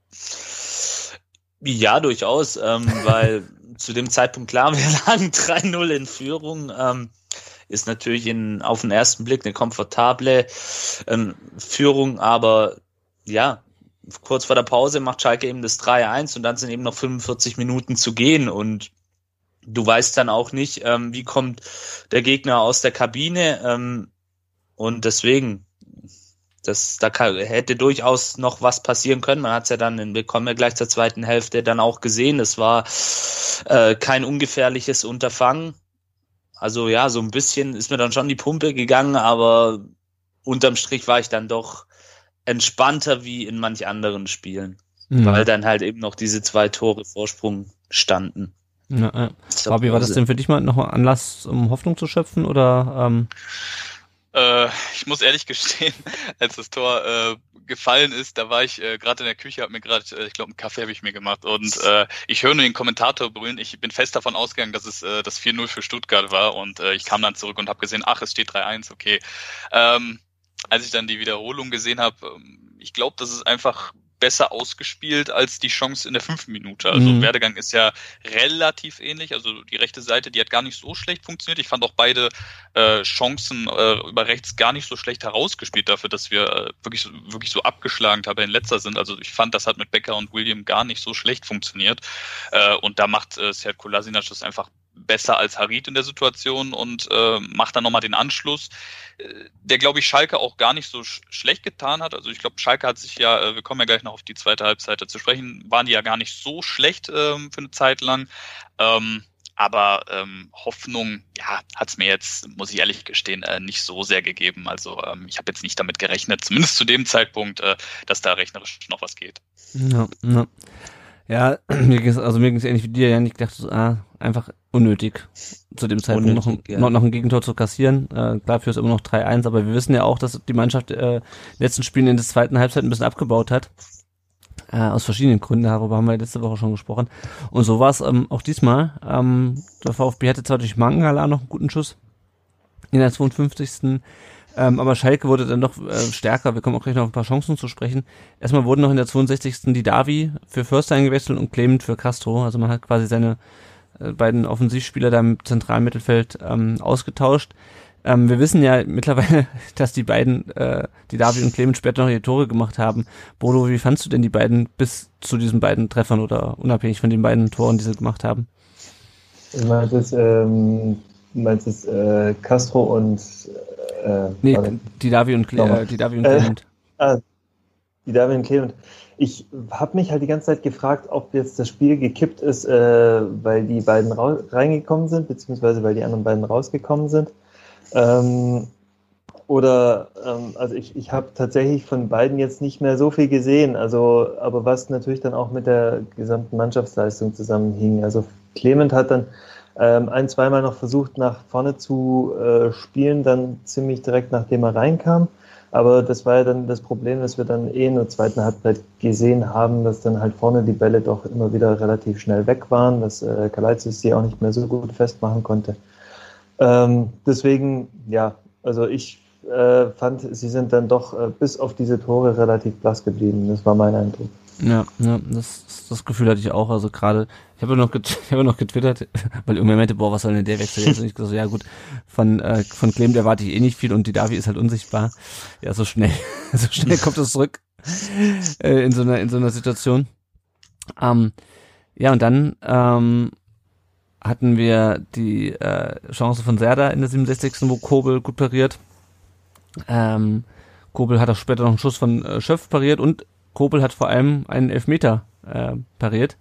*laughs* ja, durchaus, ähm, weil *laughs* zu dem Zeitpunkt klar, wir *laughs* lagen 3-0 in Führung. Ähm, ist natürlich in, auf den ersten Blick eine komfortable ähm, Führung, aber ja, kurz vor der Pause macht Schalke eben das 3-1 und dann sind eben noch 45 Minuten zu gehen und du weißt dann auch nicht, ähm, wie kommt der Gegner aus der Kabine ähm, und deswegen das, da hätte durchaus noch was passieren können. Man hat es ja dann, wir kommen ja gleich zur zweiten Hälfte, dann auch gesehen. Es war äh, kein ungefährliches Unterfangen. Also ja, so ein bisschen ist mir dann schon die Pumpe gegangen, aber unterm Strich war ich dann doch entspannter wie in manch anderen Spielen. Mhm. Weil dann halt eben noch diese zwei Tore Vorsprung standen. Ja, ja. Fabi, war das denn für dich mal noch ein Anlass, um Hoffnung zu schöpfen oder? Ähm äh, ich muss ehrlich gestehen, *laughs* als das Tor äh, gefallen ist, da war ich äh, gerade in der Küche, habe mir gerade, äh, ich glaube, einen Kaffee habe ich mir gemacht und äh, ich höre nur den Kommentator brüllen. Ich bin fest davon ausgegangen, dass es äh, das 4-0 für Stuttgart war und äh, ich kam dann zurück und habe gesehen, ach, es steht 3-1, okay. Ähm, als ich dann die Wiederholung gesehen habe, ähm, ich glaube, das ist einfach besser ausgespielt als die Chance in der fünften Minute. Also mhm. Werdegang ist ja relativ ähnlich. Also die rechte Seite, die hat gar nicht so schlecht funktioniert. Ich fand auch beide äh, Chancen äh, über rechts gar nicht so schlecht herausgespielt dafür, dass wir äh, wirklich, wirklich so abgeschlagen haben in letzter sind. Also ich fand, das hat mit Becker und William gar nicht so schlecht funktioniert. Äh, und da macht äh, Serhat Kolasinac das einfach besser als Harit in der Situation und äh, macht dann nochmal den Anschluss, äh, der, glaube ich, Schalke auch gar nicht so sch schlecht getan hat. Also ich glaube, Schalke hat sich ja, äh, wir kommen ja gleich noch auf die zweite Halbzeit zu sprechen, waren die ja gar nicht so schlecht ähm, für eine Zeit lang. Ähm, aber ähm, Hoffnung, ja, hat es mir jetzt, muss ich ehrlich gestehen, äh, nicht so sehr gegeben. Also ähm, ich habe jetzt nicht damit gerechnet, zumindest zu dem Zeitpunkt, äh, dass da rechnerisch noch was geht. Ja, ja. Ja, *clears throat* also mir ging's ähnlich wie dir, ja, ich dachte, ah, einfach unnötig, zu dem Zeitpunkt unnötig, noch, ein, ja. noch, noch ein Gegentor zu kassieren. Äh, klar, für ist immer noch 3-1, aber wir wissen ja auch, dass die Mannschaft äh, letzten Spielen in der zweiten Halbzeit ein bisschen abgebaut hat. Äh, aus verschiedenen Gründen, darüber haben wir letzte Woche schon gesprochen. Und so war es ähm, auch diesmal. Ähm, der VfB hatte zwar durch Mangala noch einen guten Schuss in der 52. Ähm, aber Schalke wurde dann noch äh, stärker. Wir kommen auch gleich noch auf ein paar Chancen zu sprechen. Erstmal wurden noch in der 62. die Davi für Förster eingewechselt und Clement für Castro. Also man hat quasi seine beiden Offensivspieler da im zentralen Mittelfeld ähm, ausgetauscht. Ähm, wir wissen ja *laughs* mittlerweile, dass die beiden, äh, die Davi und Clement später noch ihre Tore gemacht haben. Bodo, wie fandst du denn die beiden bis zu diesen beiden Treffern oder unabhängig von den beiden Toren, die sie gemacht haben? Ich meine, das, ähm, meinst es äh, Castro und äh, nee, die Davi und, Cle äh, die Davi und Clement. Äh, ah, die und Clement. Ich habe mich halt die ganze Zeit gefragt, ob jetzt das Spiel gekippt ist, äh, weil die beiden reingekommen sind, beziehungsweise weil die anderen beiden rausgekommen sind. Ähm, oder, ähm, also ich, ich habe tatsächlich von beiden jetzt nicht mehr so viel gesehen, also, aber was natürlich dann auch mit der gesamten Mannschaftsleistung zusammenhing. Also Clement hat dann ähm, ein, zweimal noch versucht, nach vorne zu äh, spielen, dann ziemlich direkt nachdem er reinkam. Aber das war ja dann das Problem, dass wir dann eh in der zweiten Halbzeit gesehen haben, dass dann halt vorne die Bälle doch immer wieder relativ schnell weg waren, dass äh, Kalaitis sie auch nicht mehr so gut festmachen konnte. Ähm, deswegen, ja, also ich äh, fand, sie sind dann doch äh, bis auf diese Tore relativ blass geblieben. Das war mein Eindruck. Ja, ja das, das Gefühl hatte ich auch. Also gerade, ich habe noch, *laughs* ich habe noch getwittert, *laughs* weil irgendwer meinte, boah, was soll denn der Wechsel jetzt? Und ich gesagt, ja gut, von äh, von Clem erwarte ich eh nicht viel und die Davi ist halt unsichtbar. Ja, so schnell, *laughs* so schnell kommt das zurück äh, in so einer in so einer Situation. Ähm, ja und dann ähm, hatten wir die äh, Chance von Serda in der 67. wo Kobel gut pariert. Ähm, Kobel hat auch später noch einen Schuss von äh, Schöpf pariert und Kobel hat vor allem einen Elfmeter äh, pariert.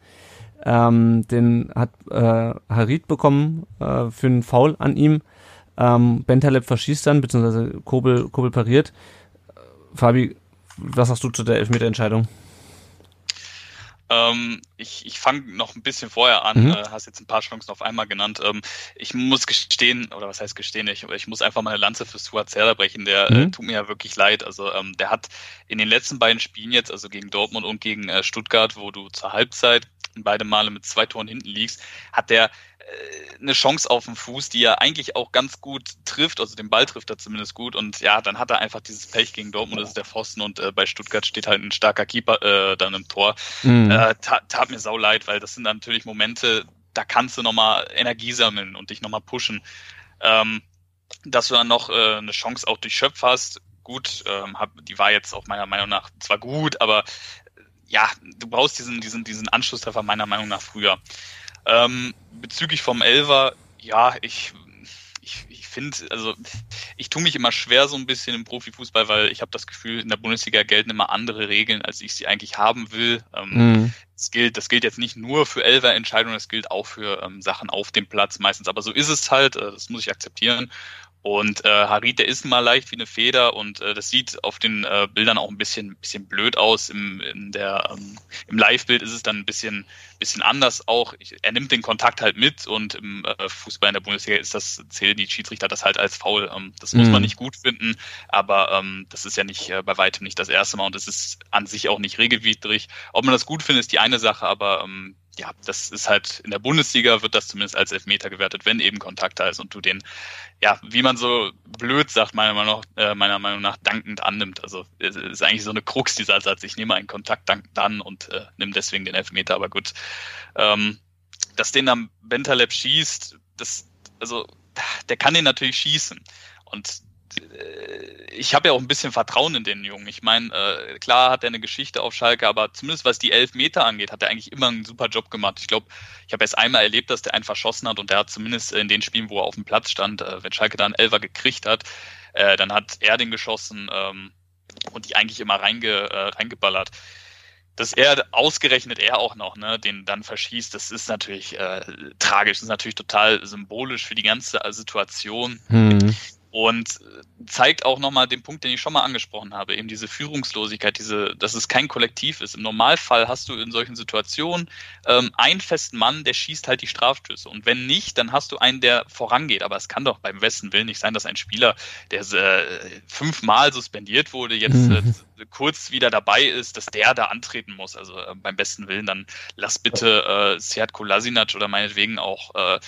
Ähm, den hat äh, Harid bekommen äh, für einen Foul an ihm. Ähm, Bentaleb verschießt dann, beziehungsweise Kobel, Kobel pariert. Fabi, was sagst du zu der Elfmeterentscheidung? Ähm, ich ich fange noch ein bisschen vorher an, mhm. äh, hast jetzt ein paar Chancen auf einmal genannt. Ähm, ich muss gestehen, oder was heißt gestehen, ich, ich muss einfach mal eine Lanze für Stuart Serda brechen, der äh, mhm. äh, tut mir ja wirklich leid. Also ähm, der hat in den letzten beiden Spielen jetzt, also gegen Dortmund und gegen äh, Stuttgart, wo du zur Halbzeit beide Male mit zwei Toren hinten liegst, hat der eine Chance auf dem Fuß, die er eigentlich auch ganz gut trifft, also den Ball trifft er zumindest gut und ja, dann hat er einfach dieses Pech gegen Dortmund, das ist der Pfosten und äh, bei Stuttgart steht halt ein starker Keeper äh, dann im Tor. Mhm. Äh, tat, tat mir sau leid, weil das sind natürlich Momente, da kannst du nochmal Energie sammeln und dich nochmal pushen. Ähm, dass du dann noch äh, eine Chance auch durch Schöpf hast, gut, ähm, hab, die war jetzt auch meiner Meinung nach zwar gut, aber äh, ja, du brauchst diesen, diesen, diesen Anschlusstreffer meiner Meinung nach früher. Ähm, bezüglich vom Elver, ja, ich, ich, ich finde, also ich tue mich immer schwer so ein bisschen im Profifußball, weil ich habe das Gefühl, in der Bundesliga gelten immer andere Regeln, als ich sie eigentlich haben will. Ähm, mhm. das, gilt, das gilt jetzt nicht nur für Elfer-Entscheidungen, das gilt auch für ähm, Sachen auf dem Platz meistens. Aber so ist es halt, äh, das muss ich akzeptieren. Und äh, Harit, der ist mal leicht wie eine Feder und äh, das sieht auf den äh, Bildern auch ein bisschen, bisschen blöd aus. Im, in der, ähm, im Live-Bild ist es dann ein bisschen, bisschen anders auch. Ich, er nimmt den Kontakt halt mit und im äh, Fußball in der Bundesliga ist das, zählen die Schiedsrichter das halt als faul. Ähm, das muss mhm. man nicht gut finden, aber ähm, das ist ja nicht äh, bei weitem nicht das erste Mal und das ist an sich auch nicht regelwidrig. Ob man das gut findet, ist die eine Sache, aber ähm, ja, das ist halt in der Bundesliga wird das zumindest als Elfmeter gewertet, wenn eben Kontakt da ist und du den, ja, wie man so blöd sagt, meiner Meinung nach, äh, meiner Meinung nach dankend annimmt. Also es ist eigentlich so eine Krux dieser Satz. Ich nehme einen Kontakt dankend an und äh, nimm deswegen den Elfmeter. Aber gut, ähm, dass den am Bentaleb schießt, das, also der kann den natürlich schießen und ich habe ja auch ein bisschen Vertrauen in den Jungen. Ich meine, äh, klar hat er eine Geschichte auf Schalke, aber zumindest was die elf Meter angeht, hat er eigentlich immer einen super Job gemacht. Ich glaube, ich habe erst einmal erlebt, dass der einen verschossen hat und der hat zumindest in den Spielen, wo er auf dem Platz stand, äh, wenn Schalke da einen Elfer gekriegt hat, äh, dann hat er den geschossen ähm, und die eigentlich immer reinge, äh, reingeballert dass er ausgerechnet er auch noch, ne, den dann verschießt, das ist natürlich äh, tragisch, das ist natürlich total symbolisch für die ganze Situation. Mhm und zeigt auch nochmal den Punkt, den ich schon mal angesprochen habe, eben diese Führungslosigkeit, diese, dass es kein Kollektiv ist. Im Normalfall hast du in solchen Situationen ähm, einen festen Mann, der schießt halt die Strafstöße. Und wenn nicht, dann hast du einen, der vorangeht. Aber es kann doch beim besten Willen nicht sein, dass ein Spieler, der äh, fünfmal suspendiert wurde, jetzt äh, mhm. kurz wieder dabei ist, dass der da antreten muss. Also äh, beim besten Willen, dann lass bitte äh, Seat Kolasinac oder meinetwegen auch äh,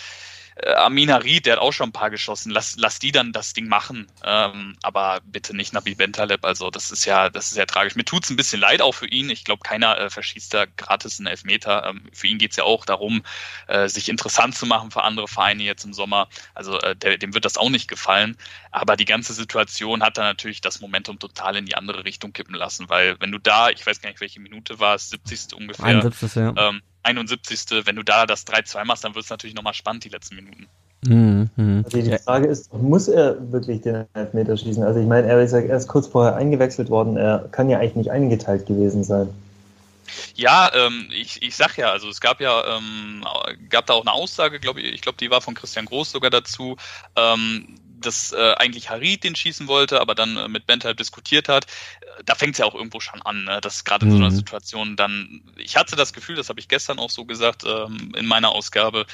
äh, Amina Ried, der hat auch schon ein paar geschossen. Lass, lass die dann das Ding machen. Ähm, aber bitte nicht Nabi Bentaleb. Also das ist ja, das ist ja tragisch. Mir tut's ein bisschen leid auch für ihn. Ich glaube, keiner äh, verschießt da gratis einen Elfmeter. Ähm, für ihn geht's ja auch darum, äh, sich interessant zu machen für andere Vereine jetzt im Sommer. Also äh, der, dem wird das auch nicht gefallen. Aber die ganze Situation hat dann natürlich das Momentum total in die andere Richtung kippen lassen, weil wenn du da, ich weiß gar nicht, welche Minute war es, 70. ungefähr. 71, ja. ähm, 71. Wenn du da das 3-2 machst, dann wird es natürlich nochmal spannend, die letzten Minuten. Mhm. Also die Frage ist, muss er wirklich den Elfmeter schießen? Also ich meine, er ist ja erst kurz vorher eingewechselt worden, er kann ja eigentlich nicht eingeteilt gewesen sein. Ja, ähm, ich, ich sag ja, also es gab ja, ähm, gab da auch eine Aussage, glaube ich, ich glaube, die war von Christian Groß sogar dazu, ähm, dass äh, eigentlich Harid den schießen wollte, aber dann äh, mit Bent halt diskutiert hat. Da fängt es ja auch irgendwo schon an, ne? dass gerade in so einer mhm. Situation dann, ich hatte das Gefühl, das habe ich gestern auch so gesagt ähm, in meiner Ausgabe,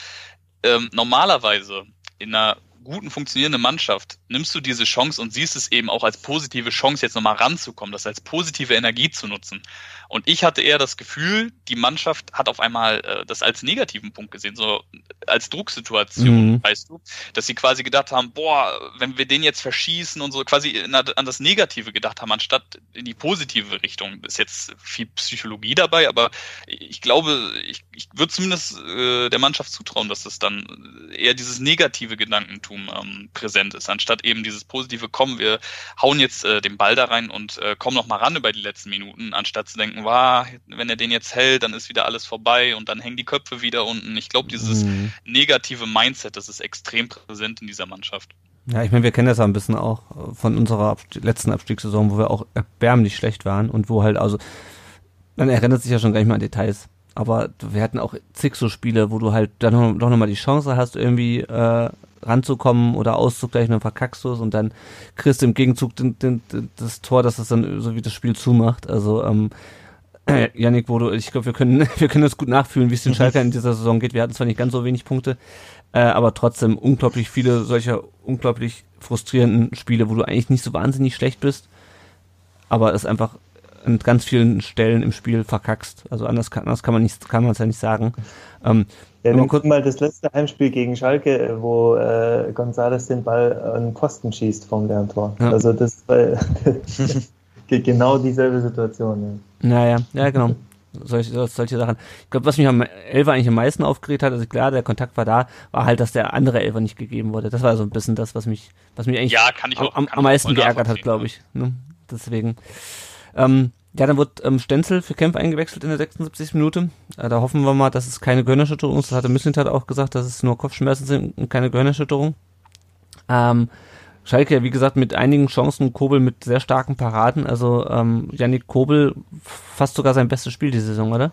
ähm, normalerweise in einer guten funktionierenden Mannschaft nimmst du diese Chance und siehst es eben auch als positive Chance, jetzt nochmal ranzukommen, das als positive Energie zu nutzen. Und ich hatte eher das Gefühl, die Mannschaft hat auf einmal äh, das als negativen Punkt gesehen, so als Drucksituation, mhm. weißt du, dass sie quasi gedacht haben, boah, wenn wir den jetzt verschießen und so, quasi an das Negative gedacht haben, anstatt in die positive Richtung. Ist jetzt viel Psychologie dabei, aber ich glaube, ich, ich würde zumindest äh, der Mannschaft zutrauen, dass das dann eher dieses negative Gedankentum ähm, präsent ist, anstatt eben dieses positive, komm, wir hauen jetzt äh, den Ball da rein und äh, kommen noch mal ran über die letzten Minuten, anstatt zu denken, war, wenn er den jetzt hält, dann ist wieder alles vorbei und dann hängen die Köpfe wieder unten. Ich glaube, dieses mhm. negative Mindset, das ist extrem präsent in dieser Mannschaft. Ja, ich meine, wir kennen das ja ein bisschen auch von unserer letzten Abstiegssaison, wo wir auch erbärmlich schlecht waren und wo halt also, man erinnert sich ja schon gar nicht mehr an Details. Aber wir hatten auch zig so Spiele, wo du halt dann noch, doch nochmal die Chance hast, irgendwie äh, ranzukommen oder auszugleichen, dann verkackst du es und dann kriegst du im Gegenzug den, den, das Tor, dass es dann so wie das Spiel zumacht. Also ähm, äh, Janik, wo du, ich glaube, wir können, *laughs* wir können das gut nachfühlen, wie es den Schalker in dieser Saison geht. Wir hatten zwar nicht ganz so wenig Punkte, äh, aber trotzdem unglaublich viele solcher unglaublich frustrierenden Spiele, wo du eigentlich nicht so wahnsinnig schlecht bist, aber es einfach an ganz vielen Stellen im Spiel verkackst. Also anders kann, anders kann man nicht, kann man es ja nicht sagen. Ähm, ja, nimm guck mal das letzte Heimspiel gegen Schalke, wo äh, González den Ball an den Pfosten schießt vom Lerntor. Ja. Also das war *laughs* *laughs* genau dieselbe Situation. Ja. Naja, ja, genau. Solche, solche Sachen. Ich glaube, was mich am Elfer eigentlich am meisten aufgeregt hat, also klar, der Kontakt war da, war halt, dass der andere Elfer nicht gegeben wurde. Das war so ein bisschen das, was mich, was mich eigentlich ja, auch, am, am meisten geärgert hat, glaube ich. Ne? Deswegen. Ähm, ja, dann wird ähm, Stenzel für Kempf eingewechselt in der 76. Minute. Äh, da hoffen wir mal, dass es keine Gehirnerschütterung ist. Das hatte Mislintat auch gesagt, dass es nur Kopfschmerzen sind und keine Gehirnerschütterung. Ähm, Schalke, wie gesagt, mit einigen Chancen, Kobel mit sehr starken Paraden. Also ähm, Yannick Kobel fast sogar sein bestes Spiel die Saison, oder?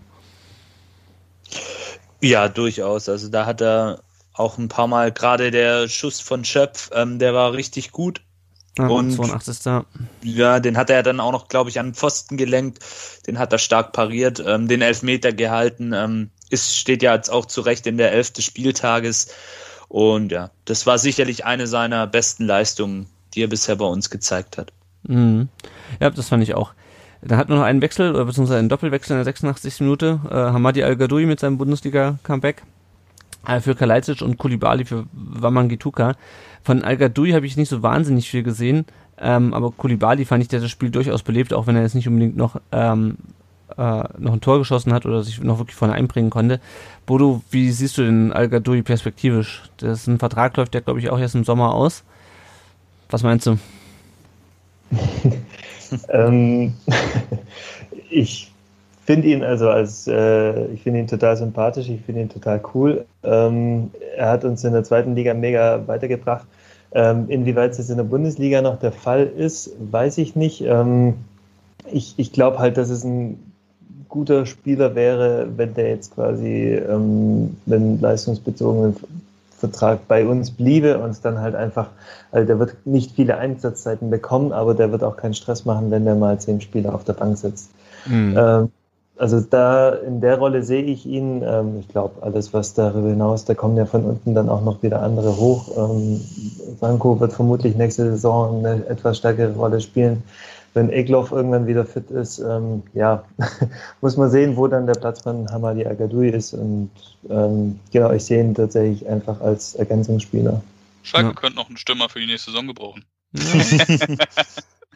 Ja, durchaus. Also da hat er auch ein paar Mal, gerade der Schuss von Schöpf, ähm, der war richtig gut. Ja, und 82. Ja, den hat er dann auch noch, glaube ich, an den Pfosten gelenkt. Den hat er stark pariert, ähm, den Elfmeter gehalten. Ähm, ist, steht ja jetzt auch zurecht in der Elf des Spieltages. Und ja, das war sicherlich eine seiner besten Leistungen, die er bisher bei uns gezeigt hat. Mhm. Ja, das fand ich auch. Dann hatten wir noch einen Wechsel, oder beziehungsweise einen Doppelwechsel in der 86. Minute. Äh, Hamadi Al-Gadoui mit seinem Bundesliga-Comeback äh, für Kalajdzic und Kulibali für Wamangituka. Von Al-Gadoui habe ich nicht so wahnsinnig viel gesehen, ähm, aber Kulibali fand ich, der das Spiel durchaus belebt, auch wenn er jetzt nicht unbedingt noch ähm, äh, noch ein Tor geschossen hat oder sich noch wirklich vorne einbringen konnte. Bodo, wie siehst du den Al-Gadoui perspektivisch? Das ist ein Vertrag, läuft der, glaube ich, auch erst im Sommer aus. Was meinst du? *laughs* ähm, *laughs* ich finde ihn also als äh, ich finde ihn total sympathisch, ich finde ihn total cool. Ähm, er hat uns in der zweiten Liga mega weitergebracht. Ähm, inwieweit es in der Bundesliga noch der Fall ist, weiß ich nicht. Ähm, ich ich glaube halt, dass es ein guter Spieler wäre, wenn der jetzt quasi, ähm, wenn leistungsbezogenen Vertrag bei uns bliebe und dann halt einfach, also der wird nicht viele Einsatzzeiten bekommen, aber der wird auch keinen Stress machen, wenn der mal zehn Spieler auf der Bank sitzt. Mhm. Ähm, also da in der Rolle sehe ich ihn. Ähm, ich glaube, alles, was darüber hinaus, da kommen ja von unten dann auch noch wieder andere hoch. Ähm, Sanko wird vermutlich nächste Saison eine etwas stärkere Rolle spielen wenn Egloff irgendwann wieder fit ist, ähm, ja, *laughs* muss man sehen, wo dann der Platz von Hamadi Agadoui ist. Und ähm, genau, ich sehe ihn tatsächlich einfach als Ergänzungsspieler. Schalke ja. könnte noch einen Stürmer für die nächste Saison gebrauchen. *laughs*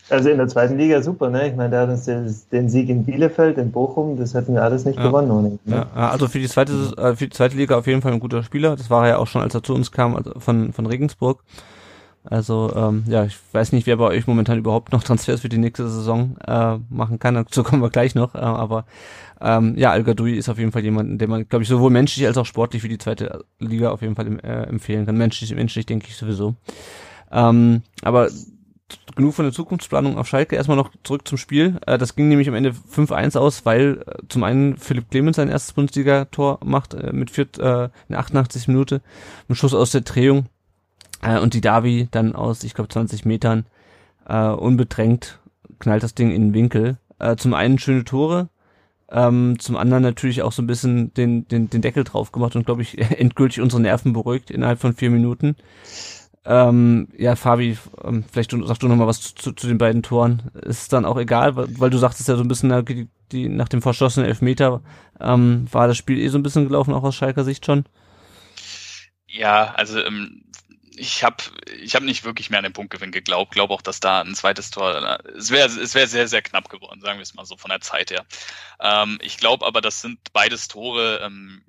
also in der zweiten Liga super, ne? Ich meine, der hat uns den, den Sieg in Bielefeld, in Bochum, das hätten wir alles nicht ja. gewonnen ohne. Ne? Ja, also für die zweite, äh, für die zweite Liga auf jeden Fall ein guter Spieler. Das war er ja auch schon, als er zu uns kam, also von, von Regensburg. Also ähm, ja, ich weiß nicht, wer bei euch momentan überhaupt noch Transfers für die nächste Saison äh, machen kann. Dazu kommen wir gleich noch. Äh, aber ähm, ja, Al ist auf jeden Fall jemand, den man, glaube ich, sowohl menschlich als auch sportlich für die zweite Liga auf jeden Fall äh, empfehlen kann. Menschlich, menschlich denke ich sowieso. Ähm, aber genug von der Zukunftsplanung auf Schalke. Erstmal noch zurück zum Spiel. Äh, das ging nämlich am Ende 5-1 aus, weil äh, zum einen Philipp Clemens sein erstes Bundesliga-Tor macht äh, mit vier, äh, in 88 Minute. Ein Schuss aus der Drehung äh, und die Davi dann aus, ich glaube, 20 Metern äh, unbedrängt knallt das Ding in den Winkel. Äh, zum einen schöne Tore, ähm, zum anderen natürlich auch so ein bisschen den, den, den Deckel drauf gemacht und, glaube ich, *laughs* endgültig unsere Nerven beruhigt innerhalb von vier Minuten. Ähm, ja, Fabi, ähm, vielleicht sagst du noch mal was zu, zu, den beiden Toren. Ist dann auch egal, weil, weil du sagtest ja so ein bisschen, die, die, nach dem verschossenen Elfmeter ähm, war das Spiel eh so ein bisschen gelaufen, auch aus Schalker Sicht schon. Ja, also ähm, ich habe ich hab nicht wirklich mehr an den Punktgewinn geglaubt. Glaube auch, dass da ein zweites Tor, es wäre es wäre sehr, sehr knapp geworden, sagen wir es mal so von der Zeit her. Ähm, ich glaube aber, das sind beides Tore, ähm,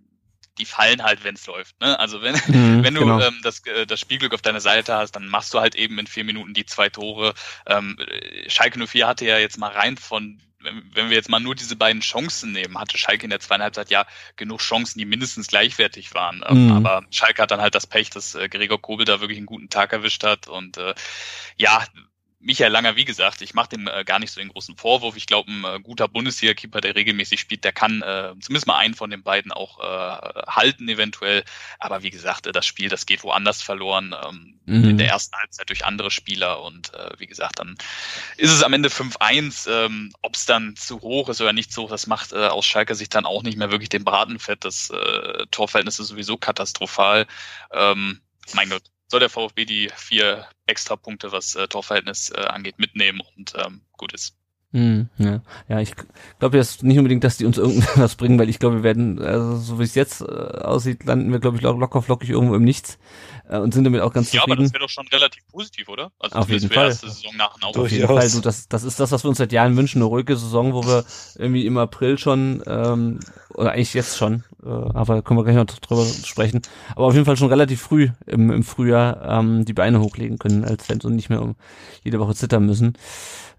die fallen halt, wenn es läuft. Ne? Also wenn, mhm, *laughs* wenn du genau. ähm, das, äh, das Spielglück auf deiner Seite hast, dann machst du halt eben in vier Minuten die zwei Tore. Ähm, Schalke 04 hatte ja jetzt mal rein von wenn wir jetzt mal nur diese beiden Chancen nehmen, hatte Schalke in der zweiten Halbzeit ja genug Chancen, die mindestens gleichwertig waren. Ähm, mhm. Aber Schalke hat dann halt das Pech, dass äh, Gregor Kobel da wirklich einen guten Tag erwischt hat. Und äh, ja, Michael Langer, wie gesagt, ich mache dem äh, gar nicht so den großen Vorwurf. Ich glaube, ein äh, guter Bundesliga-Keeper, der regelmäßig spielt, der kann äh, zumindest mal einen von den beiden auch äh, halten eventuell. Aber wie gesagt, äh, das Spiel, das geht woanders verloren. Ähm, mhm. In der ersten Halbzeit durch andere Spieler. Und äh, wie gesagt, dann ist es am Ende 5-1. Ähm, Ob es dann zu hoch ist oder nicht so hoch, das macht äh, aus Schalke sich dann auch nicht mehr wirklich den Braten fett. Das äh, Torverhältnis ist sowieso katastrophal. Ähm, mein Gott, soll der VfB die vier extra Punkte, was äh, Torverhältnis äh, angeht, mitnehmen und ähm, gut ist. Hm, ja. ja, ich glaube jetzt nicht unbedingt, dass die uns irgendwas *laughs* bringen, weil ich glaube, wir werden, also so wie es jetzt äh, aussieht, landen wir, glaube ich, locker flockig irgendwo im Nichts äh, und sind damit auch ganz ja, zufrieden. Ja, aber das wäre doch schon relativ positiv, oder? Also Auf jeden Fall. Erste Saison nach Auf jeden Fall. Du, das, das ist das, was wir uns seit Jahren wünschen, eine ruhige Saison, wo wir irgendwie im April schon, ähm, oder eigentlich jetzt schon, äh, aber können wir gleich noch drüber sprechen, aber auf jeden Fall schon relativ früh im, im Frühjahr ähm, die Beine hochlegen können als Fans und nicht mehr um jede Woche zittern müssen.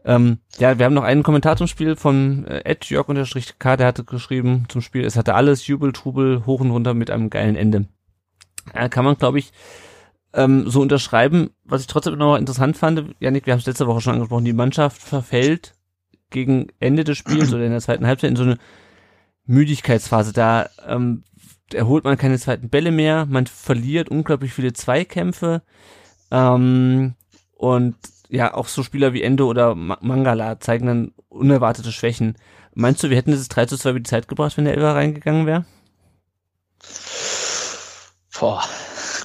Ähm, ja, wir haben noch einen Kommentar zum Spiel von äh, Ed Jörg-K, der hatte geschrieben zum Spiel, es hatte alles Jubel, Trubel, hoch und runter mit einem geilen Ende. Äh, kann man, glaube ich, ähm, so unterschreiben. Was ich trotzdem noch interessant fand, Janik, wir haben es letzte Woche schon angesprochen, die Mannschaft verfällt gegen Ende des Spiels oder in der zweiten Halbzeit in so eine Müdigkeitsphase. Da ähm, erholt man keine zweiten Bälle mehr, man verliert unglaublich viele Zweikämpfe ähm, und ja, auch so Spieler wie Endo oder Mangala zeigen dann unerwartete Schwächen. Meinst du, wir hätten dieses 3 zu 2 über die Zeit gebracht, wenn der Elfer reingegangen wäre? Boah,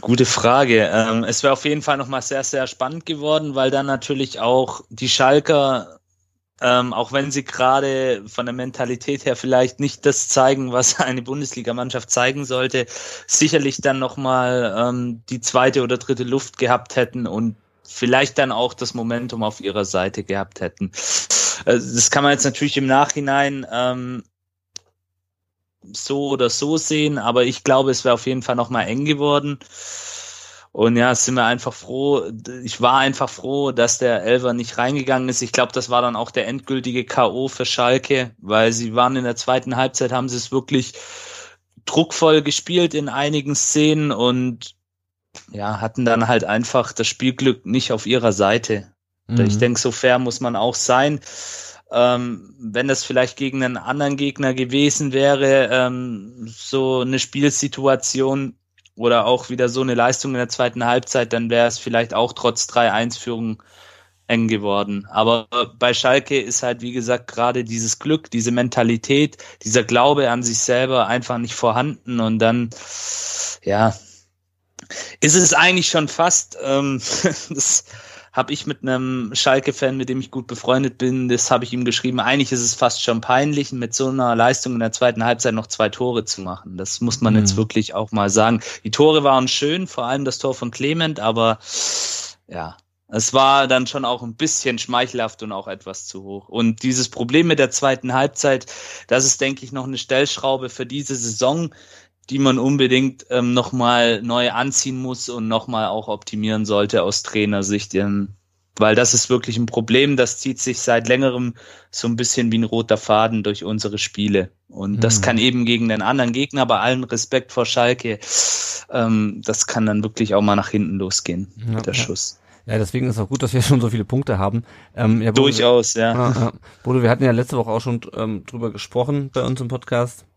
gute Frage. Ähm, es wäre auf jeden Fall nochmal sehr, sehr spannend geworden, weil dann natürlich auch die Schalker, ähm, auch wenn sie gerade von der Mentalität her vielleicht nicht das zeigen, was *laughs* eine Bundesligamannschaft zeigen sollte, sicherlich dann nochmal ähm, die zweite oder dritte Luft gehabt hätten und vielleicht dann auch das Momentum auf ihrer Seite gehabt hätten. Also das kann man jetzt natürlich im Nachhinein ähm, so oder so sehen, aber ich glaube, es wäre auf jeden Fall noch mal eng geworden. Und ja, sind wir einfach froh. Ich war einfach froh, dass der Elver nicht reingegangen ist. Ich glaube, das war dann auch der endgültige K.O. für Schalke, weil sie waren in der zweiten Halbzeit, haben sie es wirklich druckvoll gespielt in einigen Szenen und ja, hatten dann halt einfach das Spielglück nicht auf ihrer Seite. Mhm. Ich denke, so fair muss man auch sein. Ähm, wenn das vielleicht gegen einen anderen Gegner gewesen wäre, ähm, so eine Spielsituation oder auch wieder so eine Leistung in der zweiten Halbzeit, dann wäre es vielleicht auch trotz 3-1-Führung eng geworden. Aber bei Schalke ist halt, wie gesagt, gerade dieses Glück, diese Mentalität, dieser Glaube an sich selber einfach nicht vorhanden und dann, ja, ist es eigentlich schon fast, ähm, *laughs* das habe ich mit einem Schalke-Fan, mit dem ich gut befreundet bin, das habe ich ihm geschrieben, eigentlich ist es fast schon peinlich, mit so einer Leistung in der zweiten Halbzeit noch zwei Tore zu machen. Das muss man mhm. jetzt wirklich auch mal sagen. Die Tore waren schön, vor allem das Tor von Clement, aber ja, es war dann schon auch ein bisschen schmeichelhaft und auch etwas zu hoch. Und dieses Problem mit der zweiten Halbzeit, das ist, denke ich, noch eine Stellschraube für diese Saison, die man unbedingt ähm, nochmal neu anziehen muss und nochmal auch optimieren sollte aus Trainersicht. Weil das ist wirklich ein Problem, das zieht sich seit längerem so ein bisschen wie ein roter Faden durch unsere Spiele. Und mhm. das kann eben gegen den anderen Gegner, bei allem Respekt vor Schalke, ähm, das kann dann wirklich auch mal nach hinten losgehen, ja, der ja. Schuss. Ja, deswegen ist es auch gut, dass wir *laughs* schon so viele Punkte haben. Ähm, ja, Bodo, Durchaus, ja. ja. Bodo, wir hatten ja letzte Woche auch schon ähm, drüber gesprochen bei uns im Podcast.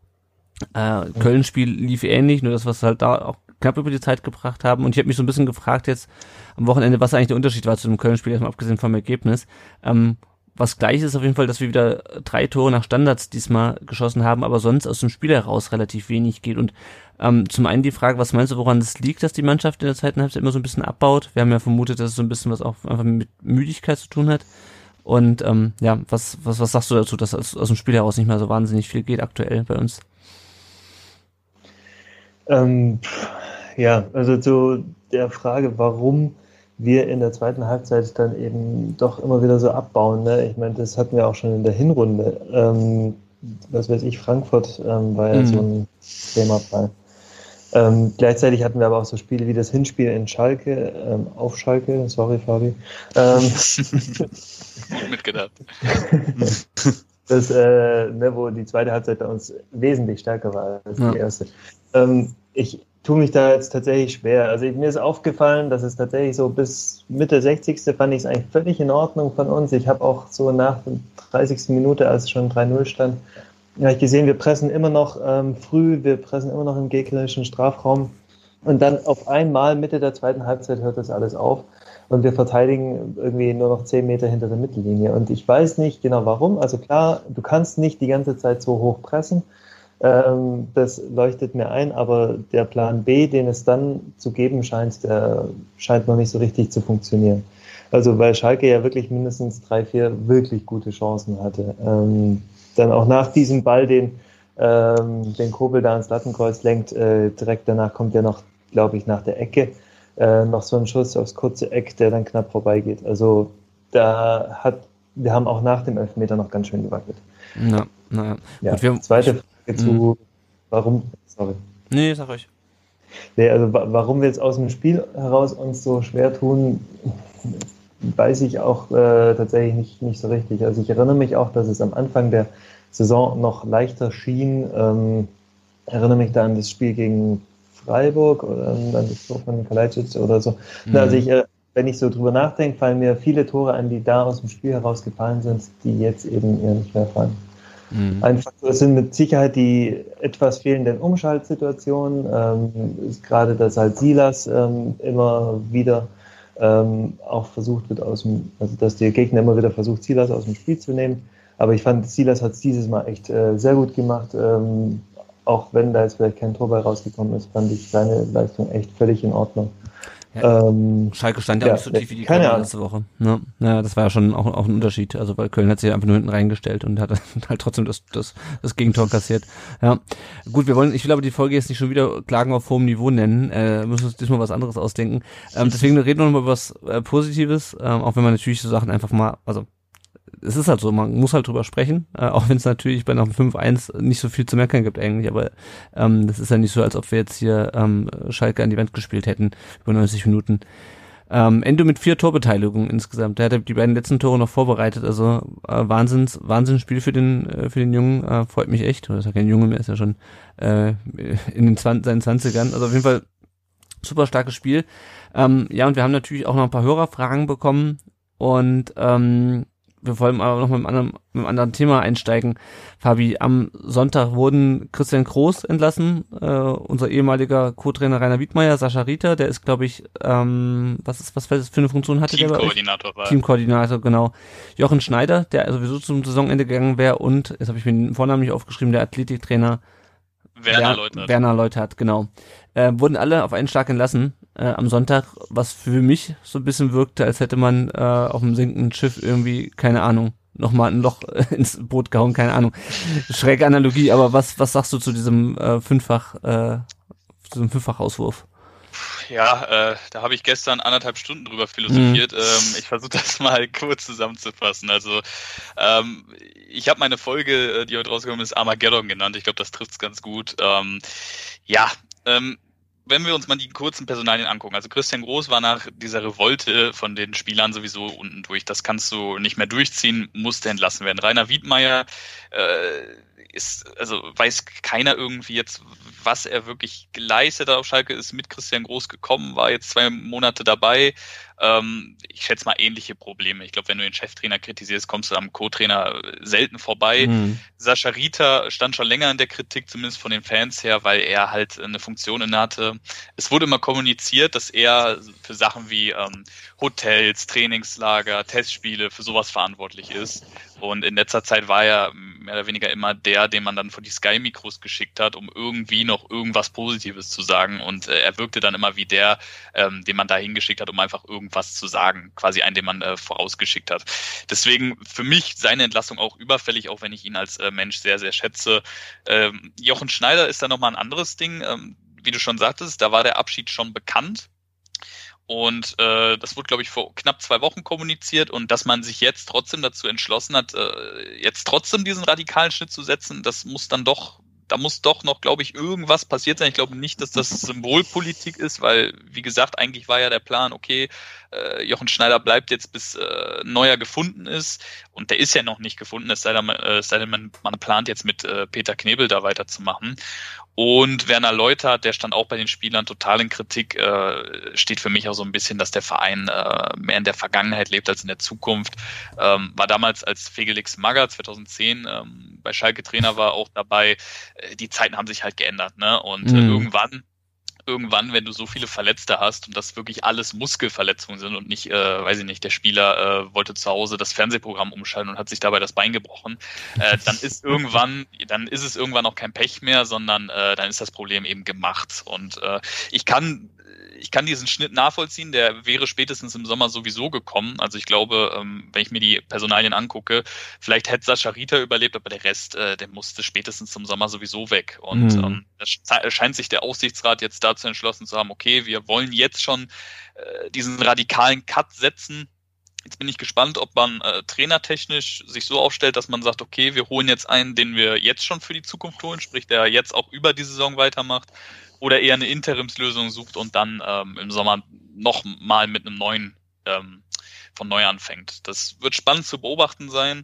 Äh, Köln-Spiel lief ähnlich, nur das, was halt da auch knapp über die Zeit gebracht haben. Und ich habe mich so ein bisschen gefragt jetzt am Wochenende, was eigentlich der Unterschied war zu dem Köln-Spiel, erstmal abgesehen vom Ergebnis. Ähm, was gleich ist auf jeden Fall, dass wir wieder drei Tore nach Standards diesmal geschossen haben, aber sonst aus dem Spiel heraus relativ wenig geht. Und ähm, zum einen die Frage, was meinst du, woran es liegt, dass die Mannschaft in der zweiten Halbzeit immer so ein bisschen abbaut? Wir haben ja vermutet, dass es so ein bisschen was auch einfach mit Müdigkeit zu tun hat. Und ähm, ja, was, was, was sagst du dazu, dass aus, aus dem Spiel heraus nicht mehr so wahnsinnig viel geht aktuell bei uns? Ähm, ja, also zu der Frage, warum wir in der zweiten Halbzeit dann eben doch immer wieder so abbauen. Ne? Ich meine, das hatten wir auch schon in der Hinrunde. Ähm, was weiß ich, Frankfurt ähm, war ja mhm. so ein Themafall. Ähm, gleichzeitig hatten wir aber auch so Spiele wie das Hinspiel in Schalke, ähm, auf Schalke, sorry Fabi. Ähm, *laughs* Mitgedacht. *laughs* das, äh, ne, wo die zweite Halbzeit bei uns wesentlich stärker war als ja. die erste. Ähm, ich tue mich da jetzt tatsächlich schwer. Also mir ist aufgefallen, dass es tatsächlich so bis Mitte 60. fand ich es eigentlich völlig in Ordnung von uns. Ich habe auch so nach der 30. Minute, als es schon 3-0 stand, habe ich gesehen, wir pressen immer noch ähm, früh, wir pressen immer noch im gegnerischen Strafraum. Und dann auf einmal Mitte der zweiten Halbzeit hört das alles auf und wir verteidigen irgendwie nur noch zehn Meter hinter der Mittellinie. Und ich weiß nicht genau warum. Also klar, du kannst nicht die ganze Zeit so hoch pressen. Ähm, das leuchtet mir ein, aber der Plan B, den es dann zu geben scheint, der scheint noch nicht so richtig zu funktionieren. Also weil Schalke ja wirklich mindestens drei, vier wirklich gute Chancen hatte. Ähm, dann auch nach diesem Ball, den, ähm, den Kobel da ins Lattenkreuz lenkt, äh, direkt danach kommt ja noch, glaube ich, nach der Ecke äh, noch so ein Schuss aufs kurze Eck, der dann knapp vorbeigeht. Also da hat, wir haben auch nach dem Elfmeter noch ganz schön gewackelt. Na, na. Ja, Gut, wir, zweite Frage zu, mhm. warum, sorry. Nee, sag euch. Nee, also warum wir jetzt aus dem Spiel heraus uns so schwer tun, weiß ich auch äh, tatsächlich nicht, nicht so richtig. Also ich erinnere mich auch, dass es am Anfang der Saison noch leichter schien. Ähm, erinnere mich da an das Spiel gegen Freiburg oder dann das Tor von Kalajdzic oder so. Mhm. Also ich, äh, wenn ich so drüber nachdenke, fallen mir viele Tore an, die da aus dem Spiel herausgefallen sind, die jetzt eben eher nicht mehr fallen. Mhm. Einfach das sind mit Sicherheit die etwas fehlenden Umschaltsituationen. Ähm, ist gerade, dass halt Silas ähm, immer wieder ähm, auch versucht wird aus dem, also dass der Gegner immer wieder versucht, Silas aus dem Spiel zu nehmen. Aber ich fand, Silas hat es dieses Mal echt äh, sehr gut gemacht. Ähm, auch wenn da jetzt vielleicht kein Tor bei rausgekommen ist, fand ich seine Leistung echt völlig in Ordnung. Ja, ähm, Schalke stand ja, ja nicht so tief wie die Köln letzte Woche. Ne? Ja, das war ja schon auch, auch ein Unterschied. Also weil Köln hat sich einfach nur hinten reingestellt und hat *laughs* halt trotzdem das, das, das Gegentor kassiert. Ja, gut, wir wollen, ich will aber die Folge jetzt nicht schon wieder Klagen auf hohem Niveau nennen. Äh, müssen uns diesmal was anderes ausdenken. Ähm, deswegen reden wir nochmal über was äh, Positives, ähm, auch wenn man natürlich so Sachen einfach mal, also es ist halt so, man muss halt drüber sprechen, äh, auch wenn es natürlich bei einem 5-1 nicht so viel zu meckern gibt eigentlich, aber ähm, das ist ja nicht so, als ob wir jetzt hier ähm, Schalke an die Wand gespielt hätten über 90 Minuten. Ähm, Endo mit vier Torbeteiligungen insgesamt. Der hat die beiden letzten Tore noch vorbereitet. Also äh, Wahnsinns, Wahnsinnsspiel für den äh, für den Jungen. Äh, freut mich echt. Das ist ja kein Junge mehr, ist ja schon äh, in den 20, seinen Zwanzigern. Also auf jeden Fall super starkes Spiel. Ähm, ja, und wir haben natürlich auch noch ein paar Hörerfragen bekommen. Und ähm, wir wollen aber noch mit einem, anderen, mit einem anderen Thema einsteigen. Fabi, am Sonntag wurden Christian Groß entlassen, äh, unser ehemaliger Co-Trainer Rainer Wiedmeier, Sascha Rieter, der ist, glaube ich, ähm, was ist, was für eine Funktion hatte der? Teamkoordinator war. Teamkoordinator, genau. Jochen Schneider, der sowieso zum Saisonende gegangen wäre und, jetzt habe ich mir den Vornamen nicht aufgeschrieben, der Athletiktrainer Werner Leutert. Werner Leutert, genau. Äh, wurden alle auf einen Schlag entlassen äh, am Sonntag, was für mich so ein bisschen wirkte, als hätte man äh, auf einem sinkenden Schiff irgendwie, keine Ahnung, nochmal ein Loch *laughs* ins Boot gehauen, keine Ahnung. Schräge Analogie, aber was, was sagst du zu diesem äh, Fünffach, äh, zu diesem Fünffach-Auswurf? Ja, äh, da habe ich gestern anderthalb Stunden drüber philosophiert. Mhm. Ähm, ich versuche das mal *laughs* kurz zusammenzufassen. Also ähm, ich habe meine Folge, äh, die heute rausgekommen ist, Armageddon genannt. Ich glaube, das trifft's ganz gut. Ähm, ja, ähm, wenn wir uns mal die kurzen Personalien angucken, also Christian Groß war nach dieser Revolte von den Spielern sowieso unten durch. Das kannst du nicht mehr durchziehen, musste entlassen werden. Rainer Wiedmeier äh, ist, also weiß keiner irgendwie jetzt, was er wirklich geleistet hat auf Schalke, ist mit Christian Groß gekommen, war jetzt zwei Monate dabei. Ähm, ich schätze mal ähnliche Probleme. Ich glaube, wenn du den Cheftrainer kritisierst, kommst du am Co-Trainer selten vorbei. Mhm. Sascha Rita stand schon länger in der Kritik, zumindest von den Fans her, weil er halt eine Funktion inne hatte. Es wurde immer kommuniziert, dass er für Sachen wie ähm, Hotels, Trainingslager, Testspiele, für sowas verantwortlich ist. Und in letzter Zeit war er mehr oder weniger immer der, den man dann vor die Sky-Mikros geschickt hat, um irgendwie noch irgendwas Positives zu sagen. Und äh, er wirkte dann immer wie der, ähm, den man da hingeschickt hat, um einfach irgendwas zu sagen. Quasi einen, den man äh, vorausgeschickt hat. Deswegen für mich seine Entlassung auch überfällig, auch wenn ich ihn als äh, Mensch sehr, sehr schätze. Ähm, Jochen Schneider ist da nochmal ein anderes Ding. Ähm, wie du schon sagtest, da war der Abschied schon bekannt. Und äh, das wurde, glaube ich, vor knapp zwei Wochen kommuniziert und dass man sich jetzt trotzdem dazu entschlossen hat, äh, jetzt trotzdem diesen radikalen Schnitt zu setzen, das muss dann doch, da muss doch noch, glaube ich, irgendwas passiert sein. Ich glaube nicht, dass das Symbolpolitik ist, weil, wie gesagt, eigentlich war ja der Plan, okay, äh, Jochen Schneider bleibt jetzt bis äh, neuer gefunden ist und der ist ja noch nicht gefunden, es sei denn, äh, sei denn man, man plant jetzt mit äh, Peter Knebel da weiterzumachen. Und Werner Leuter, der stand auch bei den Spielern total in Kritik, äh, steht für mich auch so ein bisschen, dass der Verein äh, mehr in der Vergangenheit lebt als in der Zukunft. Ähm, war damals als Fegelix Magger 2010 ähm, bei Schalke Trainer war auch dabei. Äh, die Zeiten haben sich halt geändert, ne? Und äh, mhm. irgendwann irgendwann, wenn du so viele Verletzte hast und das wirklich alles Muskelverletzungen sind und nicht, äh, weiß ich nicht, der Spieler äh, wollte zu Hause das Fernsehprogramm umschalten und hat sich dabei das Bein gebrochen, äh, *laughs* dann ist irgendwann, dann ist es irgendwann auch kein Pech mehr, sondern äh, dann ist das Problem eben gemacht. Und äh, ich kann ich kann diesen Schnitt nachvollziehen, der wäre spätestens im Sommer sowieso gekommen. Also ich glaube, ähm, wenn ich mir die Personalien angucke, vielleicht hätte Sascha Rita überlebt, aber der Rest, äh, der musste spätestens zum Sommer sowieso weg. Und mhm. scheint sich der Aufsichtsrat jetzt dazu entschlossen zu haben, okay, wir wollen jetzt schon äh, diesen radikalen Cut setzen. Jetzt bin ich gespannt, ob man äh, trainertechnisch sich so aufstellt, dass man sagt, okay, wir holen jetzt einen, den wir jetzt schon für die Zukunft holen, sprich der jetzt auch über die Saison weitermacht oder eher eine Interimslösung sucht und dann ähm, im Sommer noch mal mit einem neuen ähm, von neu anfängt. Das wird spannend zu beobachten sein.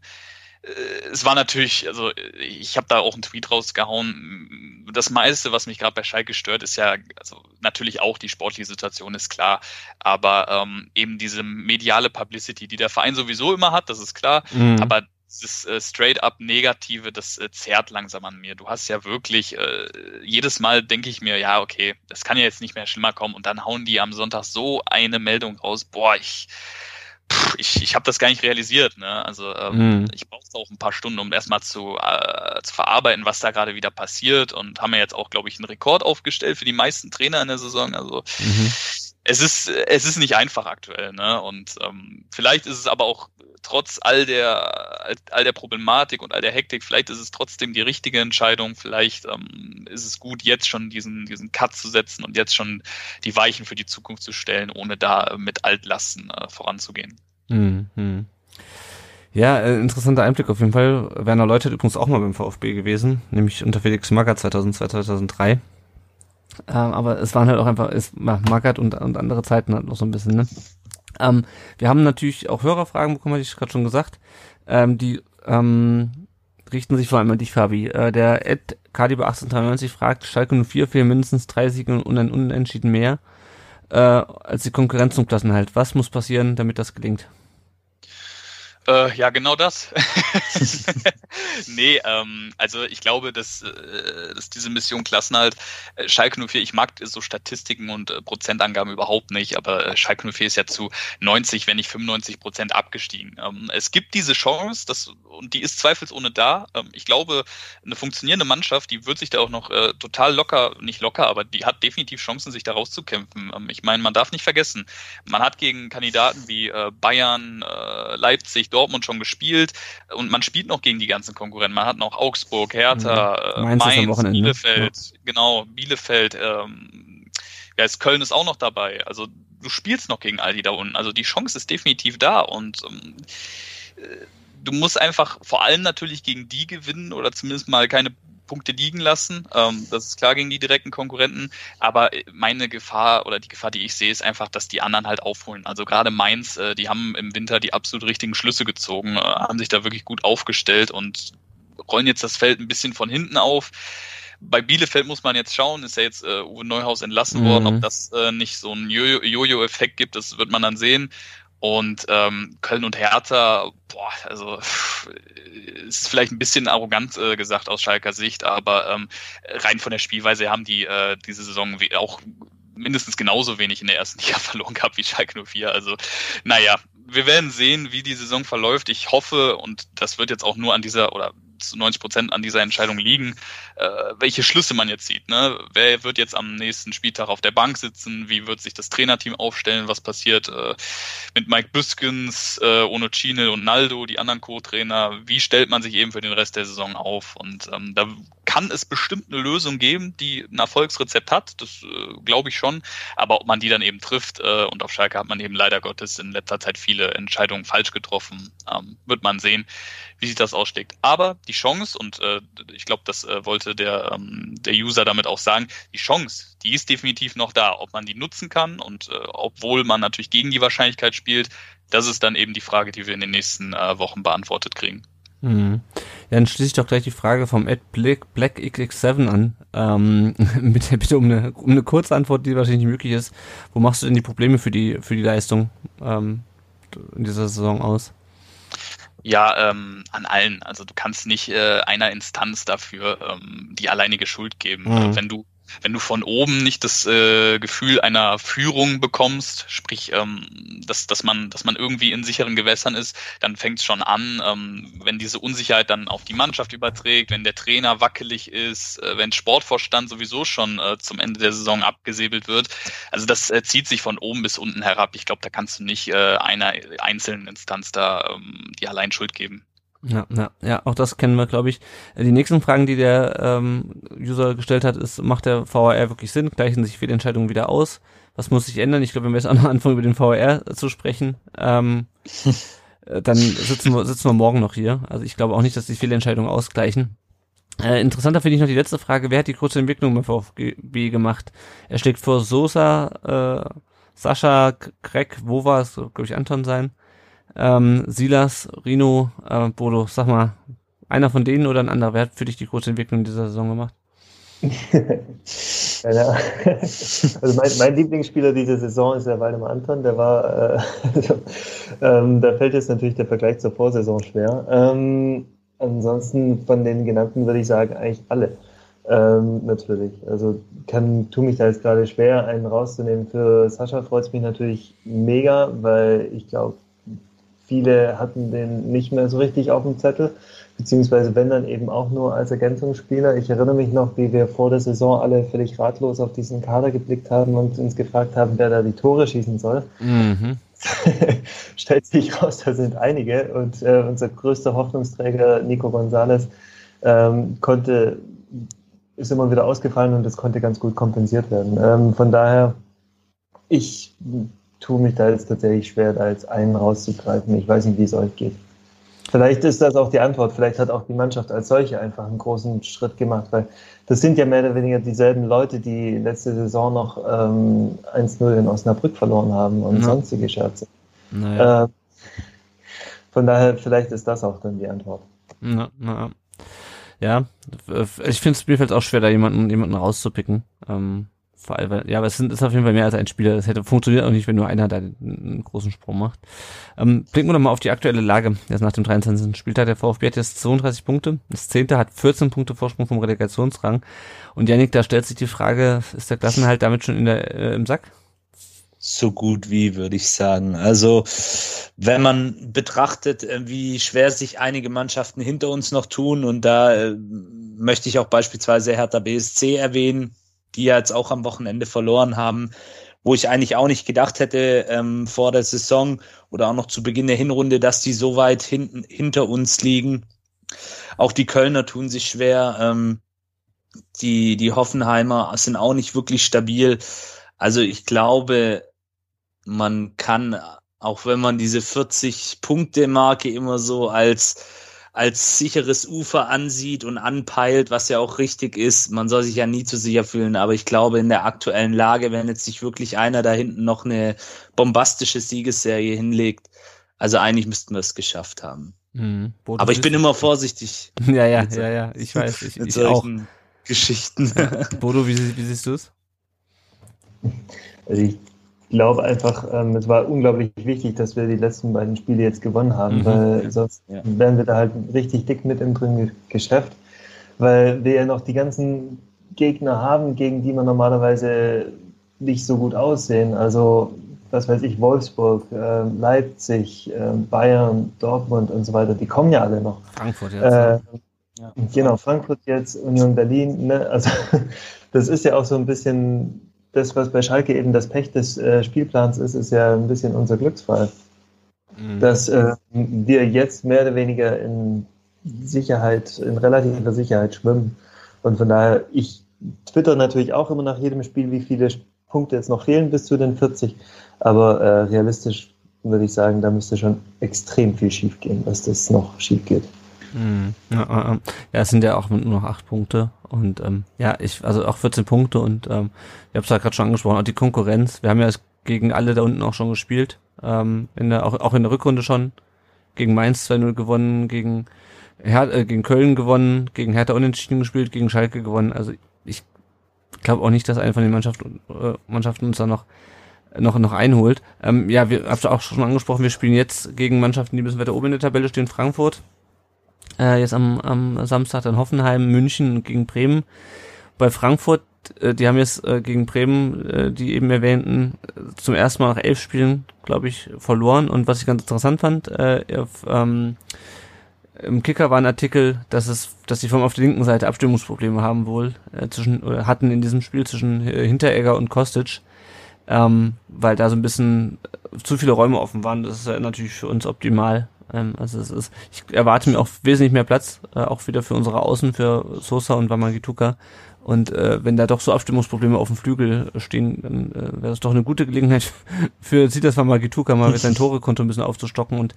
es war natürlich, also ich habe da auch einen Tweet rausgehauen. Das meiste, was mich gerade bei Schalke stört, ist ja also natürlich auch die sportliche Situation, ist klar. Aber ähm, eben diese mediale Publicity, die der Verein sowieso immer hat, das ist klar. Mhm. Aber dieses äh, straight up Negative, das äh, zerrt langsam an mir. Du hast ja wirklich, äh, jedes Mal denke ich mir, ja, okay, das kann ja jetzt nicht mehr schlimmer kommen. Und dann hauen die am Sonntag so eine Meldung raus. Boah, ich, ich, ich habe das gar nicht realisiert. Ne? Also ähm, mhm. ich brauchte auch ein paar Stunden, um erstmal zu, äh, zu verarbeiten, was da gerade wieder passiert. Und haben ja jetzt auch, glaube ich, einen Rekord aufgestellt für die meisten Trainer in der Saison. Also mhm. Es ist es ist nicht einfach aktuell. Ne? Und ähm, vielleicht ist es aber auch trotz all der all der Problematik und all der Hektik, vielleicht ist es trotzdem die richtige Entscheidung. Vielleicht ähm, ist es gut, jetzt schon diesen diesen Cut zu setzen und jetzt schon die Weichen für die Zukunft zu stellen, ohne da mit Altlasten äh, voranzugehen. Mhm. Ja, äh, interessanter Einblick auf jeden Fall. Werner Leute übrigens auch mal beim VfB gewesen, nämlich unter Felix Magath 2002, 2003. Ähm, aber es waren halt auch einfach, es, Magath und, und andere Zeiten halt noch so ein bisschen, ne? Ähm, wir haben natürlich auch Hörerfragen bekommen, hatte ich gerade schon gesagt. Ähm, die ähm, richten sich vor allem an dich, Fabi. Äh, der Ed Kaliber 1893 fragt, Schalke 04 fehlen mindestens drei Siege und ein Unentschieden mehr äh, als die Konkurrenz zum Klassenhalt. Was muss passieren, damit das gelingt? Äh, ja, genau das. *laughs* nee, ähm, also ich glaube, dass, äh, dass diese Mission Klassenhalt, äh, Schalke 04, ich mag so Statistiken und äh, Prozentangaben überhaupt nicht, aber äh, Schalke 04 ist ja zu 90, wenn nicht 95 Prozent abgestiegen. Ähm, es gibt diese Chance, das, und die ist zweifelsohne da. Ähm, ich glaube, eine funktionierende Mannschaft, die wird sich da auch noch äh, total locker, nicht locker, aber die hat definitiv Chancen, sich da rauszukämpfen. Ähm, ich meine, man darf nicht vergessen, man hat gegen Kandidaten wie äh, Bayern, äh, Leipzig, Dortmund schon gespielt und man spielt noch gegen die ganzen Konkurrenten. Man hat noch Augsburg, Hertha, mhm. Mainz, Mainz Bielefeld, ja. genau, Bielefeld, ähm, ja, ist Köln ist auch noch dabei. Also du spielst noch gegen all die da unten. Also die Chance ist definitiv da und ähm, äh, du musst einfach vor allem natürlich gegen die gewinnen oder zumindest mal keine Punkte liegen lassen. Ähm, das ist klar gegen die direkten Konkurrenten. Aber meine Gefahr oder die Gefahr, die ich sehe, ist einfach, dass die anderen halt aufholen. Also gerade Mainz, äh, die haben im Winter die absolut richtigen Schlüsse gezogen, äh, haben sich da wirklich gut aufgestellt und rollen jetzt das Feld ein bisschen von hinten auf. Bei Bielefeld muss man jetzt schauen, ist ja jetzt äh, Uwe Neuhaus entlassen mhm. worden, ob das äh, nicht so einen Jojo-Effekt gibt, das wird man dann sehen. Und ähm, Köln und Hertha, boah, also ist vielleicht ein bisschen arrogant äh, gesagt aus Schalker Sicht, aber ähm, rein von der Spielweise haben die äh, diese Saison auch mindestens genauso wenig in der ersten *laughs* Liga verloren gehabt wie Schalke 04. Also, naja, wir werden sehen, wie die Saison verläuft. Ich hoffe, und das wird jetzt auch nur an dieser, oder zu 90 Prozent an dieser Entscheidung liegen, äh, welche Schlüsse man jetzt sieht. Ne? Wer wird jetzt am nächsten Spieltag auf der Bank sitzen? Wie wird sich das Trainerteam aufstellen? Was passiert äh, mit Mike Büskens, äh, Ono Chine und Naldo, die anderen Co-Trainer? Wie stellt man sich eben für den Rest der Saison auf? Und ähm, da kann es bestimmt eine Lösung geben, die ein Erfolgsrezept hat. Das äh, glaube ich schon. Aber ob man die dann eben trifft, äh, und auf Schalke hat man eben leider Gottes in letzter Zeit viele Entscheidungen falsch getroffen, ähm, wird man sehen wie sich das aussteckt. Aber die Chance, und äh, ich glaube, das äh, wollte der, ähm, der User damit auch sagen, die Chance, die ist definitiv noch da. Ob man die nutzen kann und äh, obwohl man natürlich gegen die Wahrscheinlichkeit spielt, das ist dann eben die Frage, die wir in den nächsten äh, Wochen beantwortet kriegen. Mhm. Ja, dann schließe ich doch gleich die Frage vom Ed Black, Black XX7 an. Ähm, *laughs* bitte, bitte um eine, um eine kurze Antwort, die wahrscheinlich nicht möglich ist. Wo machst du denn die Probleme für die, für die Leistung ähm, in dieser Saison aus? Ja, ähm, an allen. Also du kannst nicht äh, einer Instanz dafür ähm, die alleinige Schuld geben. Mhm. Wenn du wenn du von oben nicht das äh, Gefühl einer Führung bekommst, sprich, ähm, dass, dass, man, dass man irgendwie in sicheren Gewässern ist, dann fängt es schon an, ähm, wenn diese Unsicherheit dann auf die Mannschaft überträgt, wenn der Trainer wackelig ist, äh, wenn Sportvorstand sowieso schon äh, zum Ende der Saison abgesäbelt wird. Also das äh, zieht sich von oben bis unten herab. Ich glaube, da kannst du nicht äh, einer einzelnen Instanz da ähm, die allein Schuld geben. Ja, ja, ja, auch das kennen wir, glaube ich. Die nächsten Fragen, die der ähm, User gestellt hat, ist, macht der VAR wirklich Sinn? Gleichen sich Fehlentscheidungen wieder aus? Was muss sich ändern? Ich glaube, wenn wir jetzt *laughs* anfangen, über den VAR zu sprechen, ähm, äh, dann sitzen wir, sitzen wir morgen noch hier. Also ich glaube auch nicht, dass die Fehlentscheidungen ausgleichen. Äh, interessanter finde ich noch die letzte Frage. Wer hat die kurze Entwicklung beim VfB gemacht? Er schlägt vor Sosa, äh, Sascha, Craig, wo war es, glaube ich, Anton sein Ähm, Silas, Rino, äh, Bodo, sag mal, einer von denen oder ein anderer, wer hat für dich die große Entwicklung in dieser Saison gemacht? *laughs* also mein, mein, Lieblingsspieler dieser Saison ist der Waldemar Anton, der war, äh, *laughs* ähm, da fällt jetzt natürlich der Vergleich zur Vorsaison schwer. Ähm, ansonsten von den genannten würde ich sagen, eigentlich alle. Ähm, natürlich. Also kann, tu mich da jetzt gerade schwer, einen rauszunehmen. Für Sascha freut es mich natürlich mega, weil ich glaube, viele hatten den nicht mehr so richtig auf dem Zettel beziehungsweise wenn dann eben auch nur als Ergänzungsspieler. Ich erinnere mich noch, wie wir vor der Saison alle völlig ratlos auf diesen Kader geblickt haben und uns gefragt haben, wer da die Tore schießen soll. Mhm. *laughs* Stellt sich raus, da sind einige und äh, unser größter Hoffnungsträger Nico Gonzalez ähm, konnte ist immer wieder ausgefallen und das konnte ganz gut kompensiert werden. Ähm, von daher, ich tue mich da jetzt tatsächlich schwer, da jetzt einen rauszugreifen. Ich weiß nicht, wie es euch geht. Vielleicht ist das auch die Antwort. Vielleicht hat auch die Mannschaft als solche einfach einen großen Schritt gemacht, weil das sind ja mehr oder weniger dieselben Leute, die letzte Saison noch ähm, 1-0 in Osnabrück verloren haben und ja. sonstige Scherze. Naja. Äh, von daher, vielleicht ist das auch dann die Antwort. Na, na. Ja, ich finde es mir fällt auch schwer, da jemanden, jemanden rauszupicken. Ähm, vor allem, ja, aber es sind, ist auf jeden Fall mehr als ein Spieler. Das hätte funktioniert auch nicht, wenn nur einer da einen großen Sprung macht. Ähm, blicken wir doch mal auf die aktuelle Lage. Jetzt nach dem 23. Spieltag. Der VfB hat jetzt 32 Punkte. Das Zehnte hat 14 Punkte Vorsprung vom Relegationsrang. Und Janik, da stellt sich die Frage, ist der Klassenhalt damit schon in der, äh, im Sack? So gut wie, würde ich sagen. Also, wenn man betrachtet, äh, wie schwer sich einige Mannschaften hinter uns noch tun, und da äh, möchte ich auch beispielsweise Hertha BSC erwähnen, die ja jetzt auch am Wochenende verloren haben, wo ich eigentlich auch nicht gedacht hätte ähm, vor der Saison oder auch noch zu Beginn der Hinrunde, dass die so weit hinten hinter uns liegen. Auch die Kölner tun sich schwer. Ähm, die, die Hoffenheimer sind auch nicht wirklich stabil. Also ich glaube, man kann, auch wenn man diese 40-Punkte-Marke immer so als als sicheres Ufer ansieht und anpeilt, was ja auch richtig ist. Man soll sich ja nie zu sicher fühlen, aber ich glaube, in der aktuellen Lage, wenn jetzt sich wirklich einer da hinten noch eine bombastische Siegesserie hinlegt, also eigentlich müssten wir es geschafft haben. Mhm. aber ich bin immer vorsichtig. *laughs* Ja, ja, ja, ja, ich *laughs* weiß, ich, mit ich solchen auch. Geschichten. *laughs* Bodo, wie, wie siehst du es? Also ich glaube einfach, ähm, es war unglaublich wichtig, dass wir die letzten beiden Spiele jetzt gewonnen haben, mhm. weil sonst ja. wären wir da halt richtig dick mit im drin Geschäft, weil wir ja noch die ganzen Gegner haben, gegen die man normalerweise nicht so gut aussehen. Also, was weiß ich, Wolfsburg, äh, Leipzig, äh, Bayern, Dortmund und so weiter, die kommen ja alle noch. Frankfurt jetzt. Äh, ja. Genau, Frankfurt jetzt, Union Berlin. Ne? Also, *laughs* das ist ja auch so ein bisschen das, was bei Schalke eben das Pech des äh, Spielplans ist, ist ja ein bisschen unser Glücksfall. Mhm. Dass äh, wir jetzt mehr oder weniger in Sicherheit, in relativer Sicherheit schwimmen. Und von daher, ich twitter natürlich auch immer nach jedem Spiel, wie viele Punkte jetzt noch fehlen bis zu den 40. Aber äh, realistisch würde ich sagen, da müsste schon extrem viel schief gehen, dass das noch schief geht. Mhm. Ja, es sind ja auch nur noch acht Punkte und ähm, ja, ich, also auch 14 Punkte und ähm, ich habe es ja gerade schon angesprochen, auch die Konkurrenz. Wir haben ja gegen alle da unten auch schon gespielt, ähm, in der, auch, auch in der Rückrunde schon. Gegen Mainz 2-0 gewonnen, gegen, Her äh, gegen Köln gewonnen, gegen Hertha unentschieden gespielt, gegen Schalke gewonnen. Also ich glaube auch nicht, dass eine von den Mannschaften, äh, Mannschaften uns da noch noch noch einholt. Ähm, ja, wir habt auch schon angesprochen, wir spielen jetzt gegen Mannschaften, die müssen weiter oben in der Tabelle stehen, Frankfurt, äh, jetzt am, am Samstag dann Hoffenheim, München gegen Bremen. Bei Frankfurt, äh, die haben jetzt äh, gegen Bremen, äh, die eben erwähnten, zum ersten Mal nach elf Spielen, glaube ich, verloren. Und was ich ganz interessant fand, äh, auf, ähm, im Kicker war ein Artikel, dass es, dass die vom auf der linken Seite Abstimmungsprobleme haben wohl äh, zwischen oder hatten in diesem Spiel zwischen äh, Hinteregger und Kostic, ähm, weil da so ein bisschen zu viele Räume offen waren. Das ist ja natürlich für uns optimal, ähm, also es ist, ich erwarte mir auch wesentlich mehr Platz, äh, auch wieder für unsere Außen, für Sosa und Wamagituka. Und äh, wenn da doch so Abstimmungsprobleme auf dem Flügel stehen, dann äh, wäre das doch eine gute Gelegenheit *laughs* für Sitas Wamagituka mal mit seinem *laughs* Torekonto ein bisschen aufzustocken und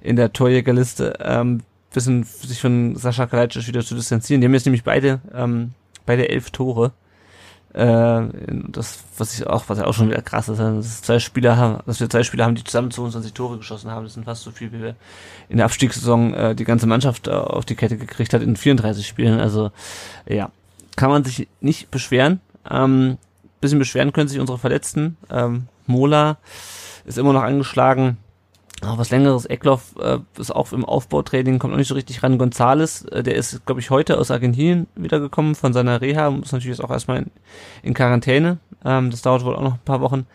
in der Torjägerliste ähm, bisschen sich von Sascha Kalajdzic wieder zu distanzieren. Die haben jetzt nämlich beide ähm, beide elf Tore. Äh, das, was ich auch, was ja auch schon wieder krass ist, dass zwei Spieler haben, dass wir zwei Spieler haben, die zusammen 22 Tore geschossen haben. Das sind fast so viel, wie wir in der Abstiegssaison äh, die ganze Mannschaft äh, auf die Kette gekriegt hat in 34 Spielen. Also ja, kann man sich nicht beschweren. Ähm, bisschen beschweren können sich unsere Verletzten. Ähm, Mola ist immer noch angeschlagen. Auch was längeres. Eckloff äh, ist auch im Aufbautraining, kommt noch nicht so richtig ran. Gonzales, äh, der ist, glaube ich, heute aus Argentinien wiedergekommen von seiner Reha, muss natürlich jetzt auch erstmal in, in Quarantäne. Ähm, das dauert wohl auch noch ein paar Wochen,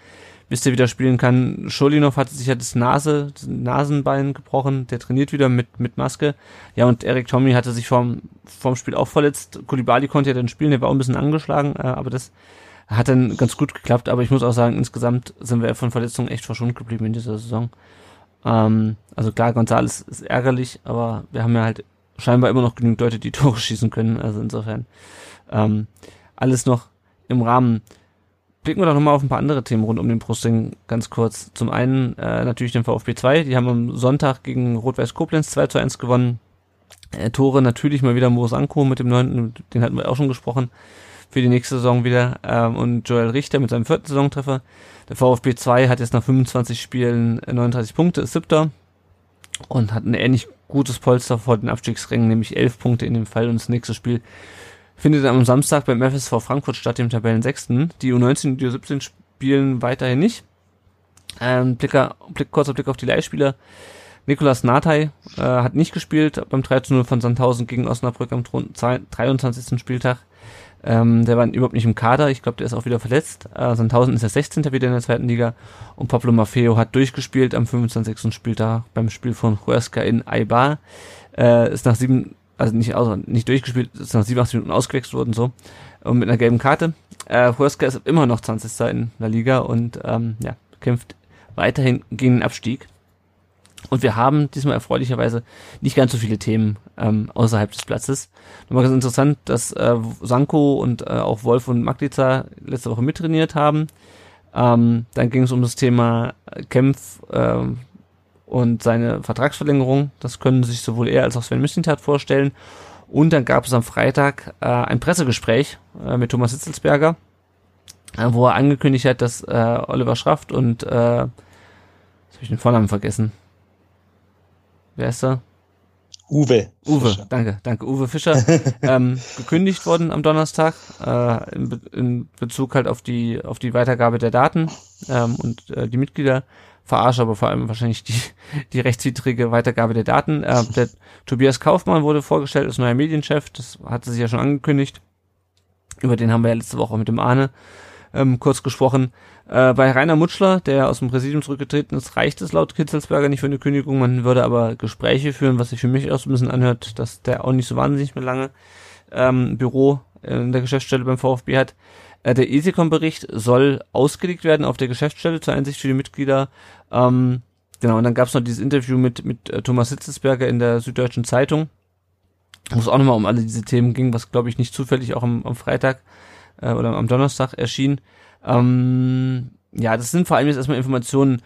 bis der wieder spielen kann. Scholinov hat sich ja das Nase, das Nasenbein gebrochen, der trainiert wieder mit, mit Maske. Ja, und Erik Tommy hatte sich vorm, vorm Spiel auch verletzt. Kulibali konnte ja dann spielen, der war auch ein bisschen angeschlagen, äh, aber das hat dann ganz gut geklappt. Aber ich muss auch sagen, insgesamt sind wir von Verletzungen echt verschont geblieben in dieser Saison. Ähm, also klar, Gonzales ist ärgerlich, aber wir haben ja halt scheinbar immer noch genügend Leute, die *laughs* Tore schießen können. Also insofern ähm, alles noch im Rahmen. Blicken wir doch nochmal auf ein paar andere Themen rund um den Brustring ganz kurz. Zum einen äh, natürlich den VfB 2, die haben am Sonntag gegen Rot-Weiß Koblenz 2 zu 1 gewonnen. Äh, Tore natürlich mal wieder Mosanko mit dem neunten, den hatten wir auch schon gesprochen, für die nächste Saison wieder. Ähm, und Joel Richter mit seinem vierten Saisontreffer. Der VfB 2 hat jetzt nach 25 Spielen 39 Punkte, ist siebter und hat ein ähnlich gutes Polster vor den Abstiegsrängen, nämlich 11 Punkte in dem Fall. Und das nächste Spiel findet am Samstag beim FSV Frankfurt statt, dem Tabellensechsten. Die U19 und die U17 spielen weiterhin nicht. Ähm, Blicker, Blick, kurzer Blick auf die Leihspieler. Nikolas Nathai äh, hat nicht gespielt beim 13-0 von Sandhausen gegen Osnabrück am 23. Spieltag. Ähm, der war überhaupt nicht im Kader. Ich glaube, der ist auch wieder verletzt. Äh, Sandhausen ist der 16. wieder in der zweiten Liga. Und Pablo Maffeo hat durchgespielt am 25. Spieltag beim Spiel von Huesca in Aibar. Äh, ist nach sieben, also nicht, also nicht durchgespielt, ist nach 87 Minuten ausgewechselt worden, so. Und mit einer gelben Karte. Äh, Huesca ist immer noch 20. in der Liga und ähm, ja, kämpft weiterhin gegen den Abstieg. Und wir haben diesmal erfreulicherweise nicht ganz so viele Themen ähm, außerhalb des Platzes. Nochmal ganz interessant, dass äh, Sanko und äh, auch Wolf und Maglica letzte Woche mittrainiert haben. Ähm, dann ging es um das Thema Kempf äh, und seine Vertragsverlängerung. Das können sich sowohl er als auch Sven Mislintat vorstellen. Und dann gab es am Freitag äh, ein Pressegespräch äh, mit Thomas Hitzelsberger, äh, wo er angekündigt hat, dass äh, Oliver Schraft und äh, jetzt habe ich den Vornamen vergessen wer ist er? Uwe. Uwe, Fischer. danke, danke, Uwe Fischer, *laughs* ähm, gekündigt worden am Donnerstag, äh, in, Be in Bezug halt auf die, auf die Weitergabe der Daten ähm, und äh, die Mitglieder verarsche, aber vor allem wahrscheinlich die, die rechtswidrige Weitergabe der Daten. Äh, der Tobias Kaufmann wurde vorgestellt als neuer Medienchef, das hatte sich ja schon angekündigt. Über den haben wir ja letzte Woche auch mit dem Arne ähm, kurz gesprochen. Äh, bei Rainer Mutschler, der aus dem Präsidium zurückgetreten ist, reicht es laut Kitzelsberger nicht für eine Kündigung. Man würde aber Gespräche führen, was sich für mich auch so ein bisschen anhört, dass der auch nicht so wahnsinnig mehr lange ähm, Büro in der Geschäftsstelle beim VfB hat. Äh, der ESICOM-Bericht soll ausgelegt werden auf der Geschäftsstelle zur Einsicht für die Mitglieder. Ähm, genau, und dann gab es noch dieses Interview mit, mit äh, Thomas Hitzelsberger in der Süddeutschen Zeitung, wo es auch nochmal um alle diese Themen ging, was glaube ich nicht zufällig auch am, am Freitag äh, oder am Donnerstag erschien. Ähm, ja, das sind vor allem jetzt erstmal Informationen.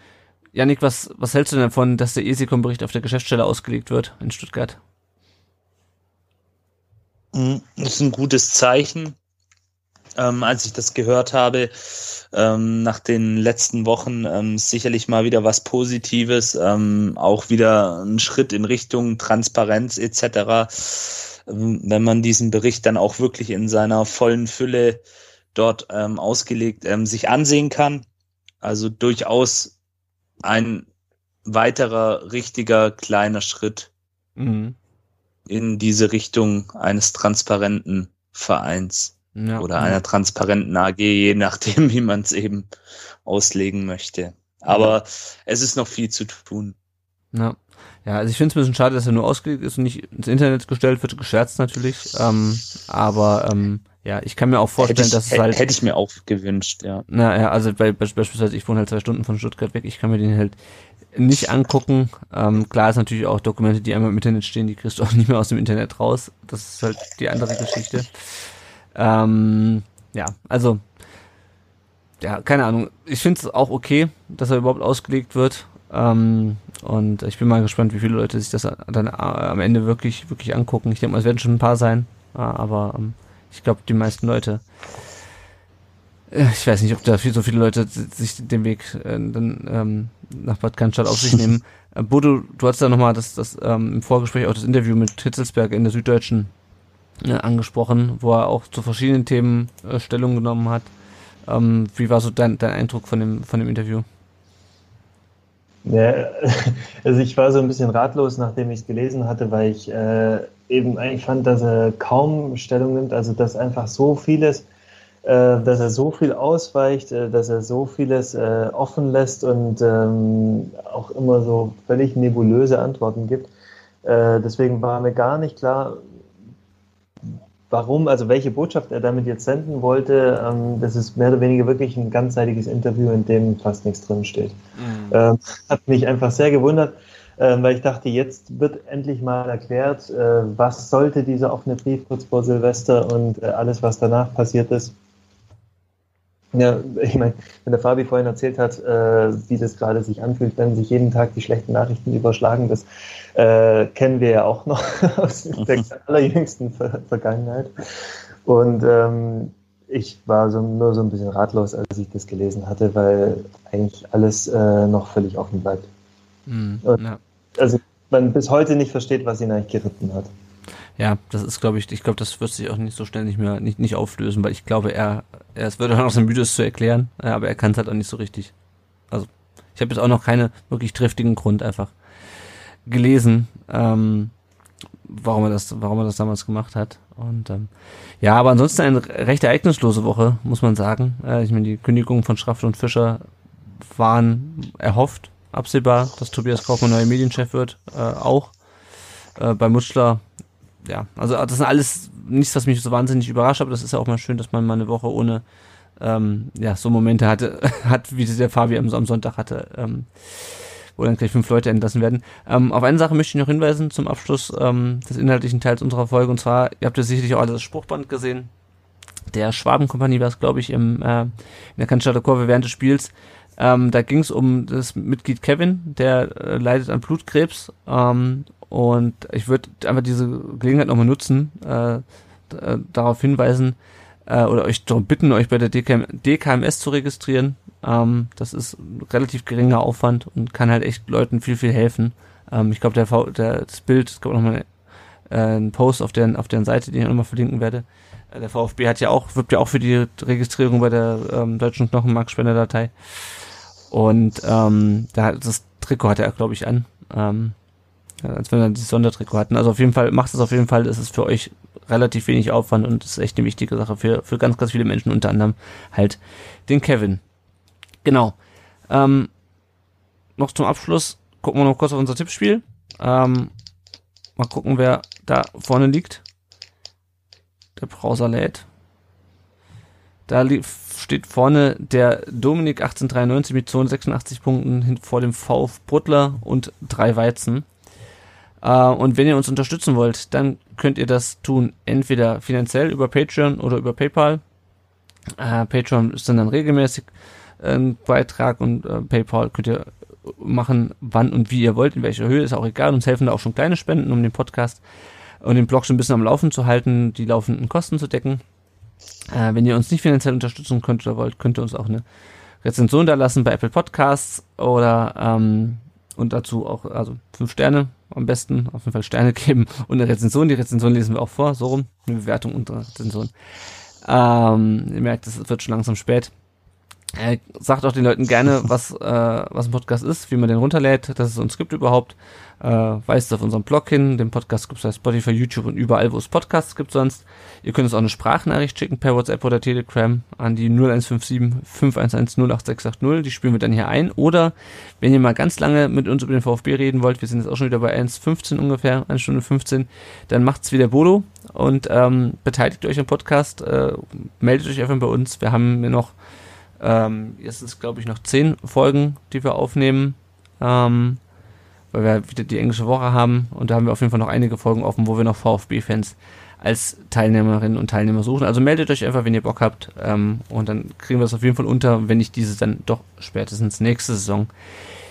Janik, was, was hältst du denn davon, dass der ESICOM-Bericht auf der Geschäftsstelle ausgelegt wird in Stuttgart? Hm, das ist ein gutes Zeichen. Ähm, als ich das gehört habe, ähm, nach den letzten Wochen ähm, sicherlich mal wieder was Positives, ähm, auch wieder ein Schritt in Richtung Transparenz etc. Ähm, wenn man diesen Bericht dann auch wirklich in seiner vollen Fülle dort ähm, ausgelegt ähm, sich ansehen kann. Also durchaus ein weiterer richtiger kleiner Schritt mhm. in diese Richtung eines transparenten Vereins ja, oder einer transparenten AG, je nachdem, wie man es eben auslegen möchte. Aber ja. es ist noch viel zu tun. Ja. Ja, also ich finde es ein bisschen schade, dass er nur ausgelegt ist und nicht ins Internet gestellt wird, gescherzt natürlich. Ähm, aber ähm, ja, ich kann mir auch vorstellen, ich, dass es halt. Hätte ich mir auch gewünscht, ja. Naja, also bei, beispielsweise, ich wohne halt zwei Stunden von Stuttgart weg, ich kann mir den halt nicht angucken. Ähm, klar ist natürlich auch Dokumente, die einmal im Internet stehen, die kriegst du auch *laughs* nicht mehr aus dem Internet raus. Das ist halt die andere Geschichte. Ähm, ja, also, ja, keine Ahnung. Ich finde es auch okay, dass er überhaupt ausgelegt wird. Ähm, und ich bin mal gespannt, wie viele Leute sich das dann äh, am Ende wirklich, wirklich angucken. Ich denke mal, es werden schon ein paar sein, äh, aber ähm, ich glaube, die meisten Leute äh, ich weiß nicht, ob da viel, so viele Leute sich den Weg äh, dann ähm, nach Bad Cannstatt auf sich nehmen. Äh, Bodo, du hast da nochmal das, das ähm, im Vorgespräch auch das Interview mit Hitzelsberg in der Süddeutschen äh, angesprochen, wo er auch zu verschiedenen Themen äh, Stellung genommen hat. Ähm, wie war so dein, dein Eindruck von dem, von dem Interview? Ja, *laughs* also ich war so ein bisschen ratlos, nachdem ich es gelesen hatte, weil ich äh, eben eigentlich fand, dass er kaum Stellung nimmt, also dass einfach so vieles, äh, dass er so viel ausweicht, äh, dass er so vieles äh, offen lässt und ähm, auch immer so völlig nebulöse Antworten gibt. Äh, deswegen war mir gar nicht klar, warum, also welche Botschaft er damit jetzt senden wollte. Ähm, das ist mehr oder weniger wirklich ein ganzseitiges Interview, in dem fast nichts drin steht. Mhm. Ähm, hat mich einfach sehr gewundert, äh, weil ich dachte, jetzt wird endlich mal erklärt, äh, was sollte dieser offene Brief kurz vor Silvester und äh, alles, was danach passiert ist. Ja, ich meine, wenn der Fabi vorhin erzählt hat, äh, wie das gerade sich anfühlt, wenn sich jeden Tag die schlechten Nachrichten überschlagen, das äh, kennen wir ja auch noch *laughs* aus der *laughs* allerjüngsten Ver Vergangenheit. Und ähm, ich war so, nur so ein bisschen ratlos, als ich das gelesen hatte, weil eigentlich alles äh, noch völlig offen bleibt. Mhm, ja. Also man bis heute nicht versteht, was ihn eigentlich geritten hat. Ja, das ist, glaube ich, ich glaube, das wird sich auch nicht so schnell nicht mehr nicht, nicht auflösen, weil ich glaube, er, er es wird auch *laughs* noch so müde, es zu erklären, aber er kann es halt auch nicht so richtig. Also, ich habe jetzt auch noch keine wirklich triftigen Grund einfach gelesen, ähm, warum er das, warum er das damals gemacht hat. Und ähm, ja, aber ansonsten eine recht ereignislose Woche, muss man sagen. Äh, ich meine, die Kündigungen von Schraft und Fischer waren erhofft, absehbar, dass Tobias Kaufmann neuer Medienchef wird, äh, auch. Äh, bei Mutschler ja, also das ist alles nichts, was mich so wahnsinnig überrascht, aber das ist ja auch mal schön, dass man mal eine Woche ohne ähm, ja, so Momente hatte, *laughs* hat, wie der Fabi am, am Sonntag hatte, ähm, wo dann gleich fünf Leute entlassen werden. Ähm, auf eine Sache möchte ich noch hinweisen zum Abschluss ähm, des inhaltlichen Teils unserer Folge, und zwar, ihr habt ja sicherlich auch alle das Spruchband gesehen, der Schwabenkompanie war es, glaube ich, im, äh, in der Cannstatter Kurve während des Spiels. Ähm, da ging es um das Mitglied Kevin, der äh, leidet an Blutkrebs ähm, und ich würde einfach diese Gelegenheit nochmal nutzen, äh, äh, darauf hinweisen äh, oder euch darum bitten, euch bei der DKM, DKMS zu registrieren. Ähm, das ist relativ geringer Aufwand und kann halt echt Leuten viel, viel helfen. Ähm, ich glaube, der, v der das Bild, es gab nochmal äh, einen Post auf deren, auf deren Seite, den ich nochmal verlinken werde. Äh, der VfB hat ja auch, wirbt ja auch für die Registrierung bei der ähm, deutschen Knochenmarkspenderdatei. Und ähm, da, das Trikot hat er, glaube ich, an. Ähm, als wenn wir dieses Sondertrikot hatten. Also auf jeden Fall, macht es auf jeden Fall, ist es für euch relativ wenig Aufwand und ist echt eine wichtige Sache für, für ganz, ganz viele Menschen, unter anderem halt den Kevin. Genau. Ähm, noch zum Abschluss gucken wir noch kurz auf unser Tippspiel. Ähm, mal gucken, wer da vorne liegt. Der Browser lädt. Da steht vorne der Dominik 1893 mit 286 Punkten vor dem VF Bruttler und drei Weizen. Uh, und wenn ihr uns unterstützen wollt, dann könnt ihr das tun, entweder finanziell über Patreon oder über PayPal. Uh, Patreon ist dann, dann regelmäßig ein Beitrag und uh, PayPal könnt ihr machen, wann und wie ihr wollt, in welcher Höhe, ist auch egal. Uns helfen da auch schon kleine Spenden, um den Podcast und den Blog schon ein bisschen am Laufen zu halten, die laufenden Kosten zu decken. wenn ihr uns nicht finanziell unterstützen könnt oder wollt, könnt ihr uns auch eine Rezension da lassen bei Apple Podcasts oder ähm, und dazu auch, also fünf Sterne am besten, auf jeden Fall Sterne geben und eine Rezension. Die Rezension lesen wir auch vor, so rum, eine Bewertung und eine Rezension. Ähm, ihr merkt, es wird schon langsam spät. Äh, sagt auch den Leuten gerne, *laughs* was, äh, was ein Podcast ist, wie man den runterlädt, dass es uns gibt überhaupt. Äh, weist auf unserem Blog hin. Den Podcast gibt es bei Spotify, YouTube und überall, wo es Podcasts gibt sonst. Ihr könnt uns auch eine Sprachnachricht schicken per WhatsApp oder Telegram an die 0157 511 08680. Die spielen wir dann hier ein. Oder wenn ihr mal ganz lange mit uns über den VfB reden wollt, wir sind jetzt auch schon wieder bei 1.15 ungefähr, 1 Stunde 15, dann macht's wieder Bodo und ähm, beteiligt euch am Podcast, äh, meldet euch einfach bei uns. Wir haben mir noch ähm, jetzt ist glaube ich noch zehn Folgen, die wir aufnehmen, ähm, weil wir wieder die englische Woche haben und da haben wir auf jeden Fall noch einige Folgen offen, wo wir noch VfB-Fans als Teilnehmerinnen und Teilnehmer suchen. Also meldet euch einfach, wenn ihr Bock habt ähm, und dann kriegen wir es auf jeden Fall unter, wenn nicht diese dann doch spätestens nächste Saison.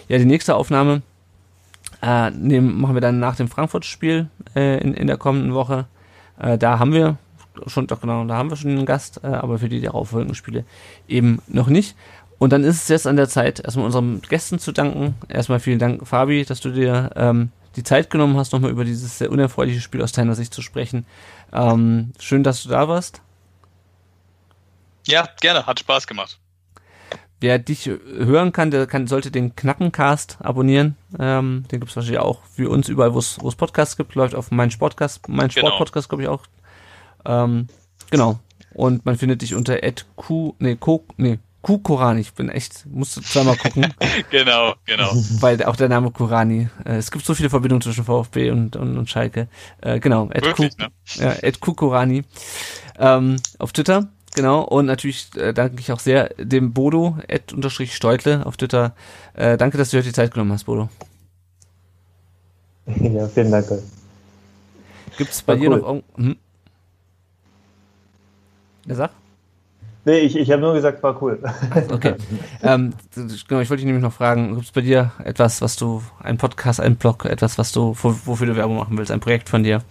Ja, die nächste Aufnahme äh, nehmen, machen wir dann nach dem Frankfurt-Spiel äh, in, in der kommenden Woche. Äh, da haben wir schon, doch genau, da haben wir schon einen Gast, äh, aber für die darauffolgenden Spiele eben noch nicht. Und dann ist es jetzt an der Zeit, erstmal unseren Gästen zu danken. Erstmal vielen Dank, Fabi, dass du dir ähm, die Zeit genommen hast, nochmal über dieses sehr unerfreuliche Spiel aus deiner Sicht zu sprechen. Ähm, schön, dass du da warst. Ja, gerne, hat Spaß gemacht. Wer dich hören kann, der kann, sollte den Knackencast abonnieren. Ähm, den gibt es wahrscheinlich auch für uns überall, wo es Podcasts gibt. Läuft auf mein Sportcast, mein genau. Sportpodcast, glaube ich auch. Ähm, genau. Und man findet dich unter @q, nee, co, nee, Q Korani. Ich bin echt, musste zweimal gucken. *laughs* genau, genau. Weil auch der Name Korani. Äh, es gibt so viele Verbindungen zwischen VfB und, und, und Schalke. Äh, genau. Wirklich, Q, ne? Ja, Q Korani. Ähm, auf Twitter. Genau, und natürlich äh, danke ich auch sehr dem Bodo, Ed unterstrich Steutle auf Twitter. Äh, danke, dass du dir die Zeit genommen hast, Bodo. Ja, vielen Dank. Gibt es bei War dir cool. noch hm? Sag? Nee, ich, ich habe nur gesagt, war cool. *laughs* Okay. ähm, genau, ich wollte dich nämlich noch fragen, gibt es bei dir etwas, was du, ein Podcast, ein Blog, etwas, was du, wofür du Werbung machen willst, ein Projekt von dir,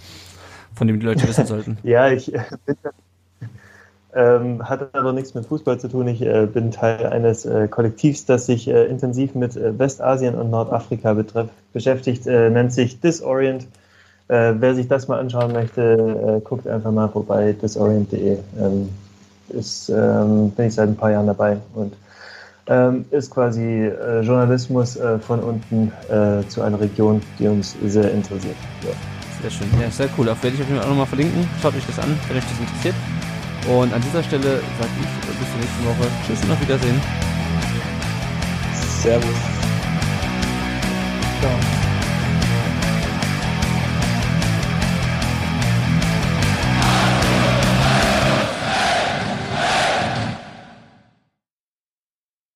von dem die Leute wissen sollten? *laughs* ja, ich bin *laughs* ähm, hat aber nichts mit Fußball zu tun. Ich äh, bin Teil eines äh, Kollektivs, das sich äh, intensiv mit äh, Westasien und Nordafrika betreff, beschäftigt, äh, nennt sich Disorient. Äh, wer sich das mal anschauen möchte, guckt einfach mal vorbei, disorient.de. Ähm, ist, ähm, bin ich seit ein paar Jahren dabei und ähm, ist quasi Journalismus von unten zu einer Region, die uns sehr interessiert. Ja. Sehr schön, ja, sehr cool. Auf werde ich auf jeden Fall auch nochmal verlinken. Schaut euch das an, wenn euch das interessiert. Und an dieser Stelle sage ich bis zur nächsten Woche. Tschüss und auf Wiedersehen. Servus. Ciao.